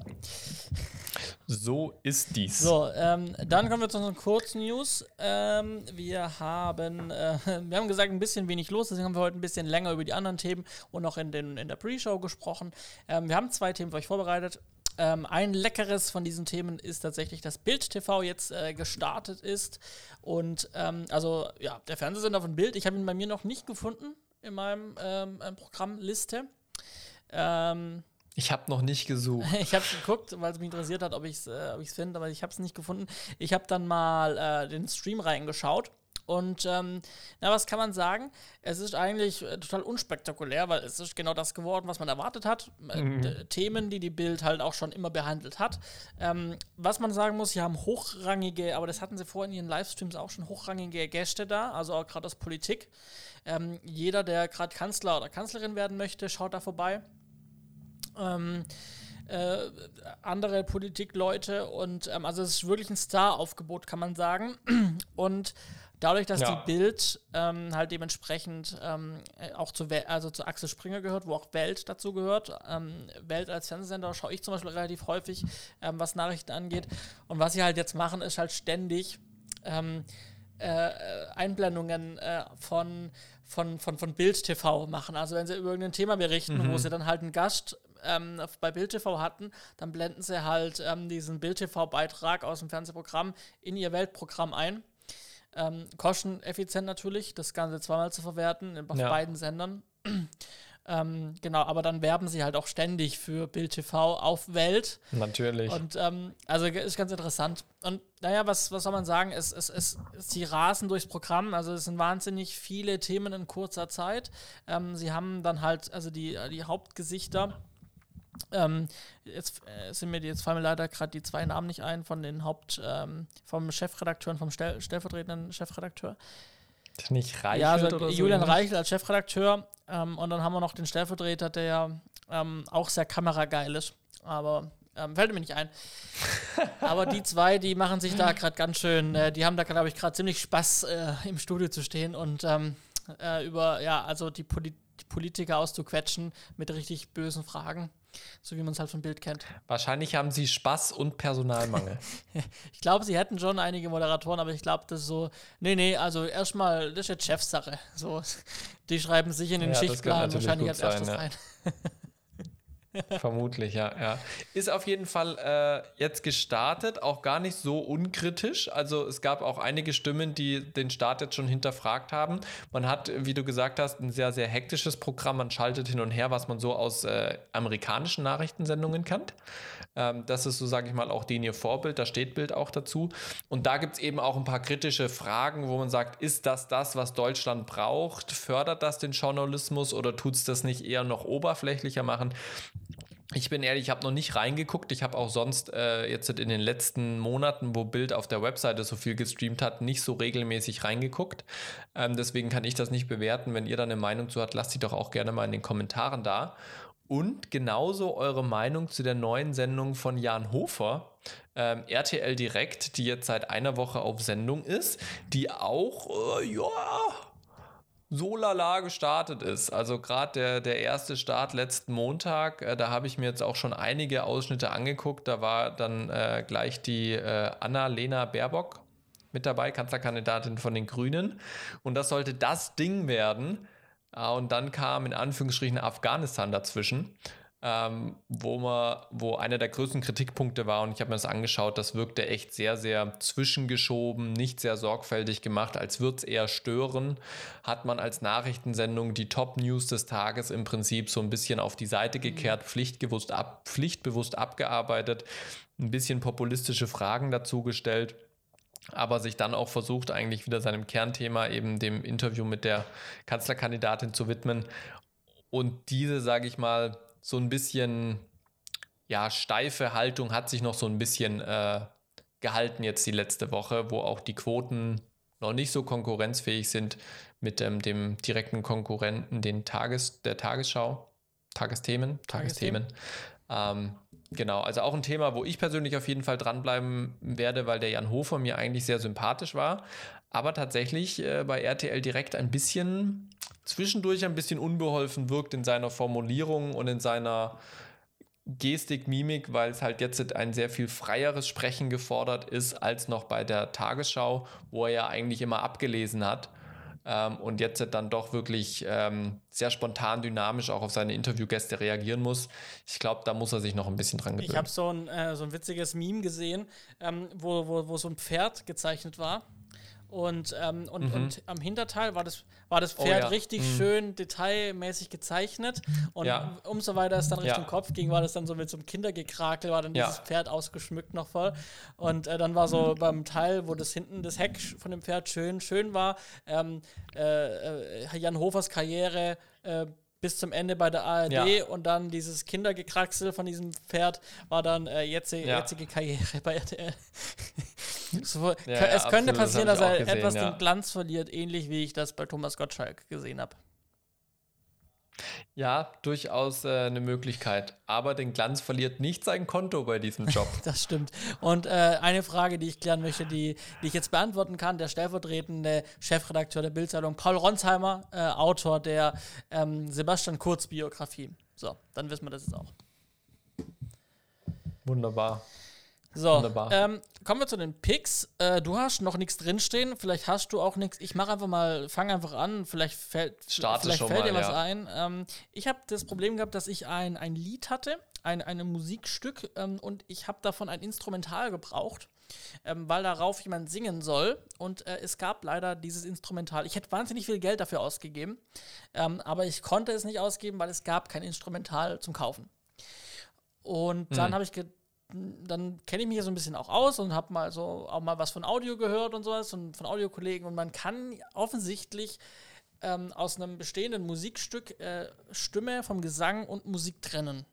So ist dies. So, ähm, dann kommen wir zu unseren Kurznews. Ähm, wir haben, äh, wir haben gesagt, ein bisschen wenig los, deswegen haben wir heute ein bisschen länger über die anderen Themen und noch in, den, in der Pre-Show gesprochen. Ähm, wir haben zwei Themen für euch vorbereitet. Ähm, ein leckeres von diesen Themen ist tatsächlich, dass Bild TV jetzt äh, gestartet ist. Und ähm, also, ja, der Fernsehsender von Bild, ich habe ihn bei mir noch nicht gefunden in meinem ähm, Programmliste. Ähm, ich habe noch nicht gesucht. ich habe geguckt, weil es mich interessiert hat, ob ich es äh, finde, aber ich habe es nicht gefunden. Ich habe dann mal äh, den Stream reingeschaut. Und ähm, na, was kann man sagen? Es ist eigentlich äh, total unspektakulär, weil es ist genau das geworden, was man erwartet hat. Äh, mhm. Themen, die die Bild halt auch schon immer behandelt hat. Ähm, was man sagen muss, sie haben hochrangige, aber das hatten sie vorhin in ihren Livestreams auch schon, hochrangige Gäste da, also auch gerade aus Politik. Ähm, jeder, der gerade Kanzler oder Kanzlerin werden möchte, schaut da vorbei ähm, äh, andere Politikleute und ähm, also es ist wirklich ein Star-Aufgebot, kann man sagen. Und dadurch, dass ja. die Bild ähm, halt dementsprechend ähm, auch zu, also zu Axel Springer gehört, wo auch Welt dazu gehört. Ähm, Welt als Fernsehsender schaue ich zum Beispiel relativ häufig, ähm, was Nachrichten angeht. Und was sie halt jetzt machen, ist halt ständig ähm, äh, Einblendungen äh, von, von, von, von Bild TV machen. Also wenn sie über irgendein Thema berichten, mhm. wo sie dann halt einen Gast ähm, bei Bild TV hatten, dann blenden sie halt ähm, diesen Bild TV-Beitrag aus dem Fernsehprogramm in ihr Weltprogramm ein. Ähm, kosteneffizient natürlich, das Ganze zweimal zu verwerten auf ja. beiden Sendern. Ähm, genau, aber dann werben sie halt auch ständig für Bild TV auf Welt. Natürlich. Und ähm, also ist ganz interessant. Und naja, was, was soll man sagen? Es, es, es, sie rasen durchs Programm. Also es sind wahnsinnig viele Themen in kurzer Zeit. Ähm, sie haben dann halt, also die, die Hauptgesichter ähm, jetzt äh, sind mir die, jetzt fallen mir leider gerade die zwei Namen nicht ein von den Haupt, ähm, vom Chefredakteur und vom Stell stellvertretenden Chefredakteur. Nicht Reichelt ja, also oder Julian so Reichelt als Chefredakteur ähm, und dann haben wir noch den Stellvertreter, der ja ähm, auch sehr kamerageil ist, aber ähm, fällt mir nicht ein. aber die zwei, die machen sich da gerade ganz schön, äh, die haben da, glaube ich, gerade ziemlich Spaß äh, im Studio zu stehen und ähm, äh, über, ja, also die, Poli die Politiker auszuquetschen mit richtig bösen Fragen. So wie man es halt vom Bild kennt. Wahrscheinlich haben sie Spaß und Personalmangel. ich glaube, sie hätten schon einige Moderatoren, aber ich glaube, das ist so, nee, nee, also erstmal, das ist jetzt Chefsache. So, die schreiben sich in den ja, Schichtplan wahrscheinlich als erstes ja. rein. Vermutlich, ja, ja. Ist auf jeden Fall äh, jetzt gestartet, auch gar nicht so unkritisch. Also es gab auch einige Stimmen, die den Start jetzt schon hinterfragt haben. Man hat, wie du gesagt hast, ein sehr, sehr hektisches Programm. Man schaltet hin und her, was man so aus äh, amerikanischen Nachrichtensendungen kennt. Ähm, das ist so, sage ich mal, auch den ihr Vorbild, da steht Bild auch dazu. Und da gibt es eben auch ein paar kritische Fragen, wo man sagt, ist das das, was Deutschland braucht? Fördert das den Journalismus oder tut es das nicht eher noch oberflächlicher machen? Ich bin ehrlich, ich habe noch nicht reingeguckt. Ich habe auch sonst äh, jetzt in den letzten Monaten, wo Bild auf der Webseite so viel gestreamt hat, nicht so regelmäßig reingeguckt. Ähm, deswegen kann ich das nicht bewerten. Wenn ihr da eine Meinung zu habt, lasst sie doch auch gerne mal in den Kommentaren da. Und genauso eure Meinung zu der neuen Sendung von Jan Hofer, ähm, RTL Direkt, die jetzt seit einer Woche auf Sendung ist, die auch, äh, ja, so lala gestartet ist. Also gerade der, der erste Start letzten Montag, äh, da habe ich mir jetzt auch schon einige Ausschnitte angeguckt. Da war dann äh, gleich die äh, Anna-Lena Baerbock mit dabei, Kanzlerkandidatin von den Grünen. Und das sollte das Ding werden. Äh, und dann kam in Anführungsstrichen Afghanistan dazwischen ähm, wo man, wo einer der größten Kritikpunkte war, und ich habe mir das angeschaut, das wirkte echt sehr, sehr zwischengeschoben, nicht sehr sorgfältig gemacht, als würde es eher stören, hat man als Nachrichtensendung die Top-News des Tages im Prinzip so ein bisschen auf die Seite gekehrt, pflichtbewusst, ab, pflichtbewusst abgearbeitet, ein bisschen populistische Fragen dazu gestellt aber sich dann auch versucht, eigentlich wieder seinem Kernthema, eben dem Interview mit der Kanzlerkandidatin zu widmen. Und diese, sage ich mal, so ein bisschen, ja, steife Haltung hat sich noch so ein bisschen äh, gehalten jetzt die letzte Woche, wo auch die Quoten noch nicht so konkurrenzfähig sind mit ähm, dem direkten Konkurrenten, den Tages, der Tagesschau, Tagesthemen, Tagesthemen. Ähm, genau, also auch ein Thema, wo ich persönlich auf jeden Fall dranbleiben werde, weil der Jan Hofer mir eigentlich sehr sympathisch war, aber tatsächlich äh, bei RTL direkt ein bisschen zwischendurch ein bisschen unbeholfen wirkt in seiner Formulierung und in seiner Gestik, Mimik, weil es halt jetzt ein sehr viel freieres Sprechen gefordert ist als noch bei der Tagesschau, wo er ja eigentlich immer abgelesen hat ähm, und jetzt dann doch wirklich ähm, sehr spontan, dynamisch auch auf seine Interviewgäste reagieren muss. Ich glaube, da muss er sich noch ein bisschen dran gewöhnen. Ich habe so, ein, äh, so ein witziges Meme gesehen, ähm, wo, wo, wo so ein Pferd gezeichnet war und, ähm, und, mhm. und am Hinterteil war das, war das Pferd oh, ja. richtig mhm. schön detailmäßig gezeichnet. Und ja. umso weiter es dann Richtung ja. Kopf ging, war das dann so mit so einem Kindergekrakel, war dann dieses Pferd ausgeschmückt noch voll. Und äh, dann war so mhm. beim Teil, wo das hinten das Heck von dem Pferd schön, schön war, ähm, äh, äh Jan Hofers Karriere äh, bis zum Ende bei der ARD ja. und dann dieses Kindergekraxel von diesem Pferd war dann äh, jetzige, ja. jetzige Karriere bei RTL. so, ja, es könnte absolut, passieren, das dass er gesehen, etwas den Glanz verliert, ähnlich wie ich das bei Thomas Gottschalk gesehen habe. Ja, durchaus äh, eine Möglichkeit. Aber den Glanz verliert nicht sein Konto bei diesem Job. das stimmt. Und äh, eine Frage, die ich klären möchte, die, die ich jetzt beantworten kann: Der stellvertretende Chefredakteur der Bildzeitung, Paul Ronsheimer, äh, Autor der ähm, Sebastian Kurz-Biografie. So, dann wissen wir das jetzt auch. Wunderbar. So, ähm, kommen wir zu den Picks. Äh, du hast noch nichts drinstehen, vielleicht hast du auch nichts. Ich mache einfach mal, fang einfach an, vielleicht fällt, Starte vielleicht fällt mal, dir was ja. ein. Ähm, ich habe das Problem gehabt, dass ich ein, ein Lied hatte, ein, ein Musikstück ähm, und ich habe davon ein Instrumental gebraucht. Ähm, weil darauf jemand singen soll. Und äh, es gab leider dieses Instrumental. Ich hätte wahnsinnig viel Geld dafür ausgegeben, ähm, aber ich konnte es nicht ausgeben, weil es gab kein Instrumental zum Kaufen. Und dann hm. habe ich dann kenne ich mich ja so ein bisschen auch aus und habe mal so auch mal was von Audio gehört und sowas und von Audiokollegen und man kann offensichtlich ähm, aus einem bestehenden Musikstück äh, Stimme vom Gesang und Musik trennen.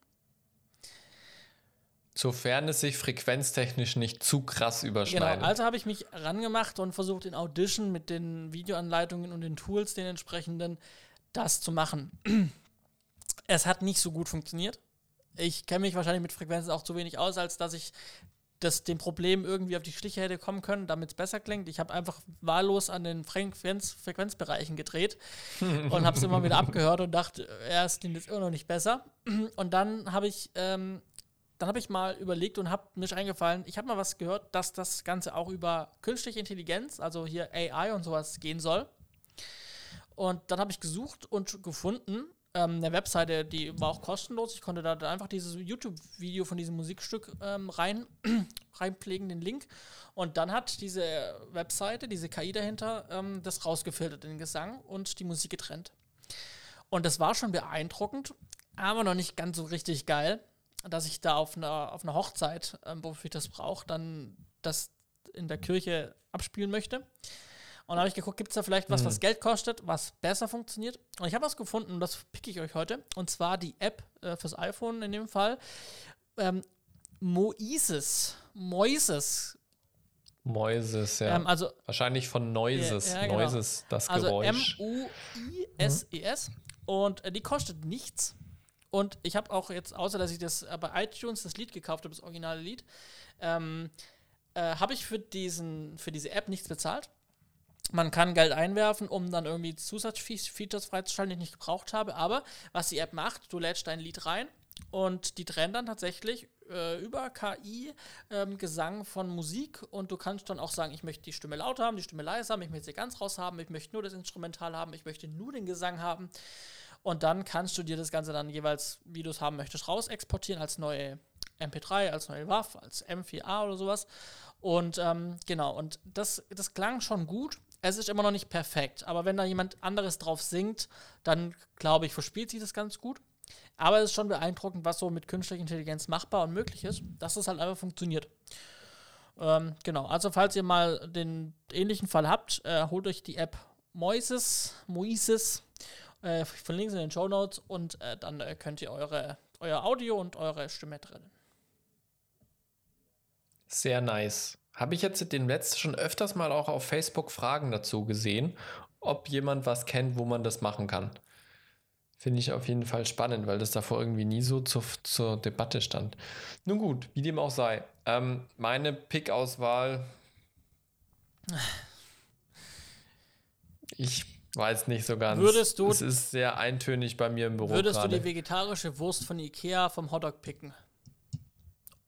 Sofern es sich frequenztechnisch nicht zu krass überschneidet. Genau, also habe ich mich rangemacht und versucht in Audition mit den Videoanleitungen und den Tools, den entsprechenden, das zu machen. Es hat nicht so gut funktioniert ich kenne mich wahrscheinlich mit Frequenzen auch zu wenig aus, als dass ich das dem Problem irgendwie auf die Schliche hätte kommen können, damit es besser klingt. Ich habe einfach wahllos an den Frequenz Frequenzbereichen gedreht und habe es immer wieder abgehört und dachte, ja, es klingt jetzt immer noch nicht besser. Und dann habe ich, ähm, dann habe ich mal überlegt und habe mir eingefallen, ich habe mal was gehört, dass das Ganze auch über künstliche Intelligenz, also hier AI und sowas gehen soll. Und dann habe ich gesucht und gefunden, ähm, eine Webseite, die war auch kostenlos. Ich konnte da einfach dieses YouTube-Video von diesem Musikstück ähm, rein, reinpflegen, den Link. Und dann hat diese Webseite, diese KI dahinter, ähm, das rausgefiltert, den Gesang und die Musik getrennt. Und das war schon beeindruckend, aber noch nicht ganz so richtig geil, dass ich da auf einer, auf einer Hochzeit, ähm, wofür ich das brauche, dann das in der Kirche abspielen möchte. Und da habe ich geguckt, gibt es da vielleicht was, mhm. was Geld kostet, was besser funktioniert? Und ich habe was gefunden, und das picke ich euch heute. Und zwar die App äh, fürs iPhone in dem Fall. Ähm, Moises. Moises. Moises, ja. Ähm, also, Wahrscheinlich von Noises. Ja, ja, genau. Noises, das also Geräusch. M-U-I-S-E-S. Mhm. Und äh, die kostet nichts. Und ich habe auch jetzt, außer dass ich das äh, bei iTunes das Lied gekauft habe, das originale Lied, ähm, äh, habe ich für, diesen, für diese App nichts bezahlt. Man kann Geld einwerfen, um dann irgendwie Zusatzfeatures freizuschalten, die ich nicht gebraucht habe. Aber was die App macht, du lädst dein Lied rein und die trennen dann tatsächlich äh, über KI ähm, Gesang von Musik und du kannst dann auch sagen, ich möchte die Stimme laut haben, die Stimme leise haben, ich möchte sie ganz raus haben, ich möchte nur das Instrumental haben, ich möchte nur den Gesang haben. Und dann kannst du dir das Ganze dann jeweils, wie du es haben möchtest, raus exportieren als neue MP3, als neue WAV, als M4A oder sowas. Und ähm, genau, und das, das klang schon gut. Es ist immer noch nicht perfekt, aber wenn da jemand anderes drauf singt, dann glaube ich, verspielt sich das ganz gut. Aber es ist schon beeindruckend, was so mit künstlicher Intelligenz machbar und möglich ist, dass es halt einfach funktioniert. Ähm, genau, also falls ihr mal den ähnlichen Fall habt, äh, holt euch die App Moises, Moises, äh, verlinke es in den Show Notes und äh, dann äh, könnt ihr eure, euer Audio und eure Stimme trennen. Sehr nice. Habe ich jetzt den letzten schon öfters mal auch auf Facebook Fragen dazu gesehen. ob jemand was kennt, wo man das machen kann. Finde ich auf jeden Fall spannend, weil das davor irgendwie nie so zur, zur Debatte stand. Nun gut, wie dem auch sei. Ähm, meine Pick-Auswahl. Ich weiß nicht so ganz. Würdest du, es ist sehr eintönig bei mir im Büro. Würdest grade. du die vegetarische Wurst von Ikea vom Hotdog picken?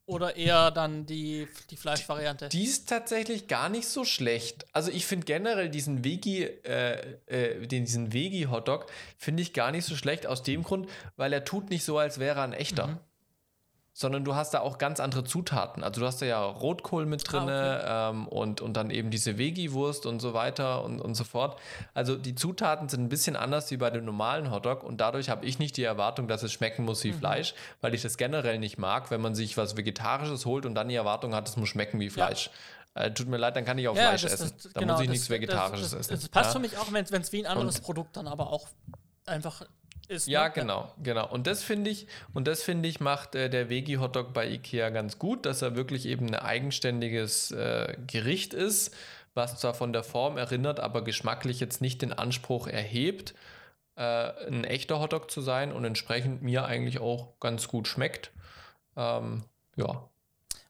Oder eher dann die, die Fleischvariante? Die ist tatsächlich gar nicht so schlecht. Also ich finde generell diesen Vegi, äh, äh, diesen Vegi-Hotdog finde ich gar nicht so schlecht aus dem Grund, weil er tut nicht so, als wäre er ein echter. Mhm sondern du hast da auch ganz andere Zutaten. Also du hast da ja Rotkohl mit drin ah, okay. ähm, und, und dann eben diese Veggie-Wurst und so weiter und, und so fort. Also die Zutaten sind ein bisschen anders wie bei dem normalen Hotdog und dadurch habe ich nicht die Erwartung, dass es schmecken muss wie mhm. Fleisch, weil ich das generell nicht mag, wenn man sich was Vegetarisches holt und dann die Erwartung hat, es muss schmecken wie Fleisch. Ja. Äh, tut mir leid, dann kann ich auch ja, Fleisch das, essen. Das, dann genau, muss ich das, nichts Vegetarisches essen. Das passt ja? für mich auch, wenn es wie ein anderes und Produkt dann aber auch einfach ist. Ja, ne? genau, genau. Und das finde ich, und das finde ich, macht äh, der Veggie Hotdog bei IKEA ganz gut, dass er wirklich eben ein eigenständiges äh, Gericht ist, was zwar von der Form erinnert, aber geschmacklich jetzt nicht den Anspruch erhebt, äh, ein echter Hotdog zu sein und entsprechend mir eigentlich auch ganz gut schmeckt. Ähm, ja.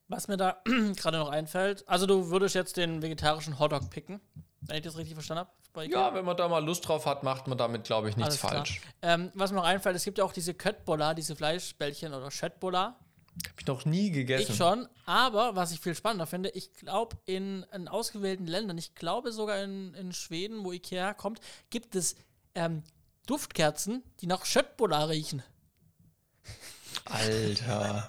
Was mir da gerade noch einfällt, also du würdest jetzt den vegetarischen Hotdog picken, wenn ich das richtig verstanden habe? Ja, wenn man da mal Lust drauf hat, macht man damit, glaube ich, nichts falsch. Ähm, was mir noch einfällt, es gibt ja auch diese Köttbola, diese Fleischbällchen oder Schöttbola. Habe ich noch nie gegessen. Ich schon, aber was ich viel spannender finde, ich glaube, in, in, ausgewählten Ländern, ich glaube sogar in, in Schweden, wo Ikea kommt, gibt es ähm, Duftkerzen, die nach Schöttbola riechen. Alter.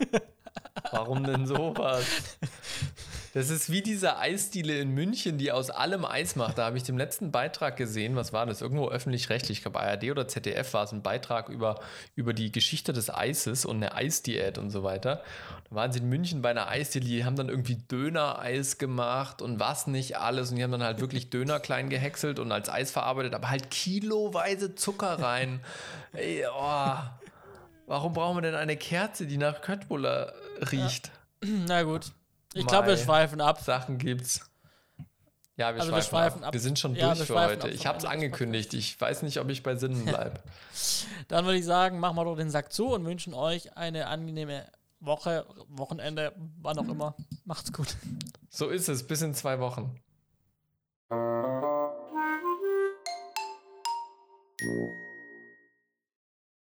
Warum denn sowas? Das ist wie diese Eisdiele in München, die aus allem Eis macht. Da habe ich den letzten Beitrag gesehen. Was war das? Irgendwo öffentlich-rechtlich. Ich glaube, ARD oder ZDF war es ein Beitrag über, über die Geschichte des Eises und eine Eisdiät und so weiter. Da waren sie in München bei einer Eisdiele, die haben dann irgendwie Döner-Eis gemacht und was nicht alles. Und die haben dann halt wirklich Döner klein gehäckselt und als Eis verarbeitet, aber halt kiloweise Zucker rein. Ey, oh. Warum brauchen wir denn eine Kerze, die nach Köttbullar riecht? Ja. Na gut. Ich glaube, wir schweifen ab. Sachen gibt's. Ja, wir, also schweifen, wir schweifen ab. ab. Wir sind schon ja, durch für heute. Ich habe es angekündigt. Ich weiß nicht, ob ich bei Sinnen bleibe. Dann würde ich sagen, machen wir doch den Sack zu und wünschen euch eine angenehme Woche, Wochenende, wann auch immer. Macht's gut. So ist es. Bis in zwei Wochen.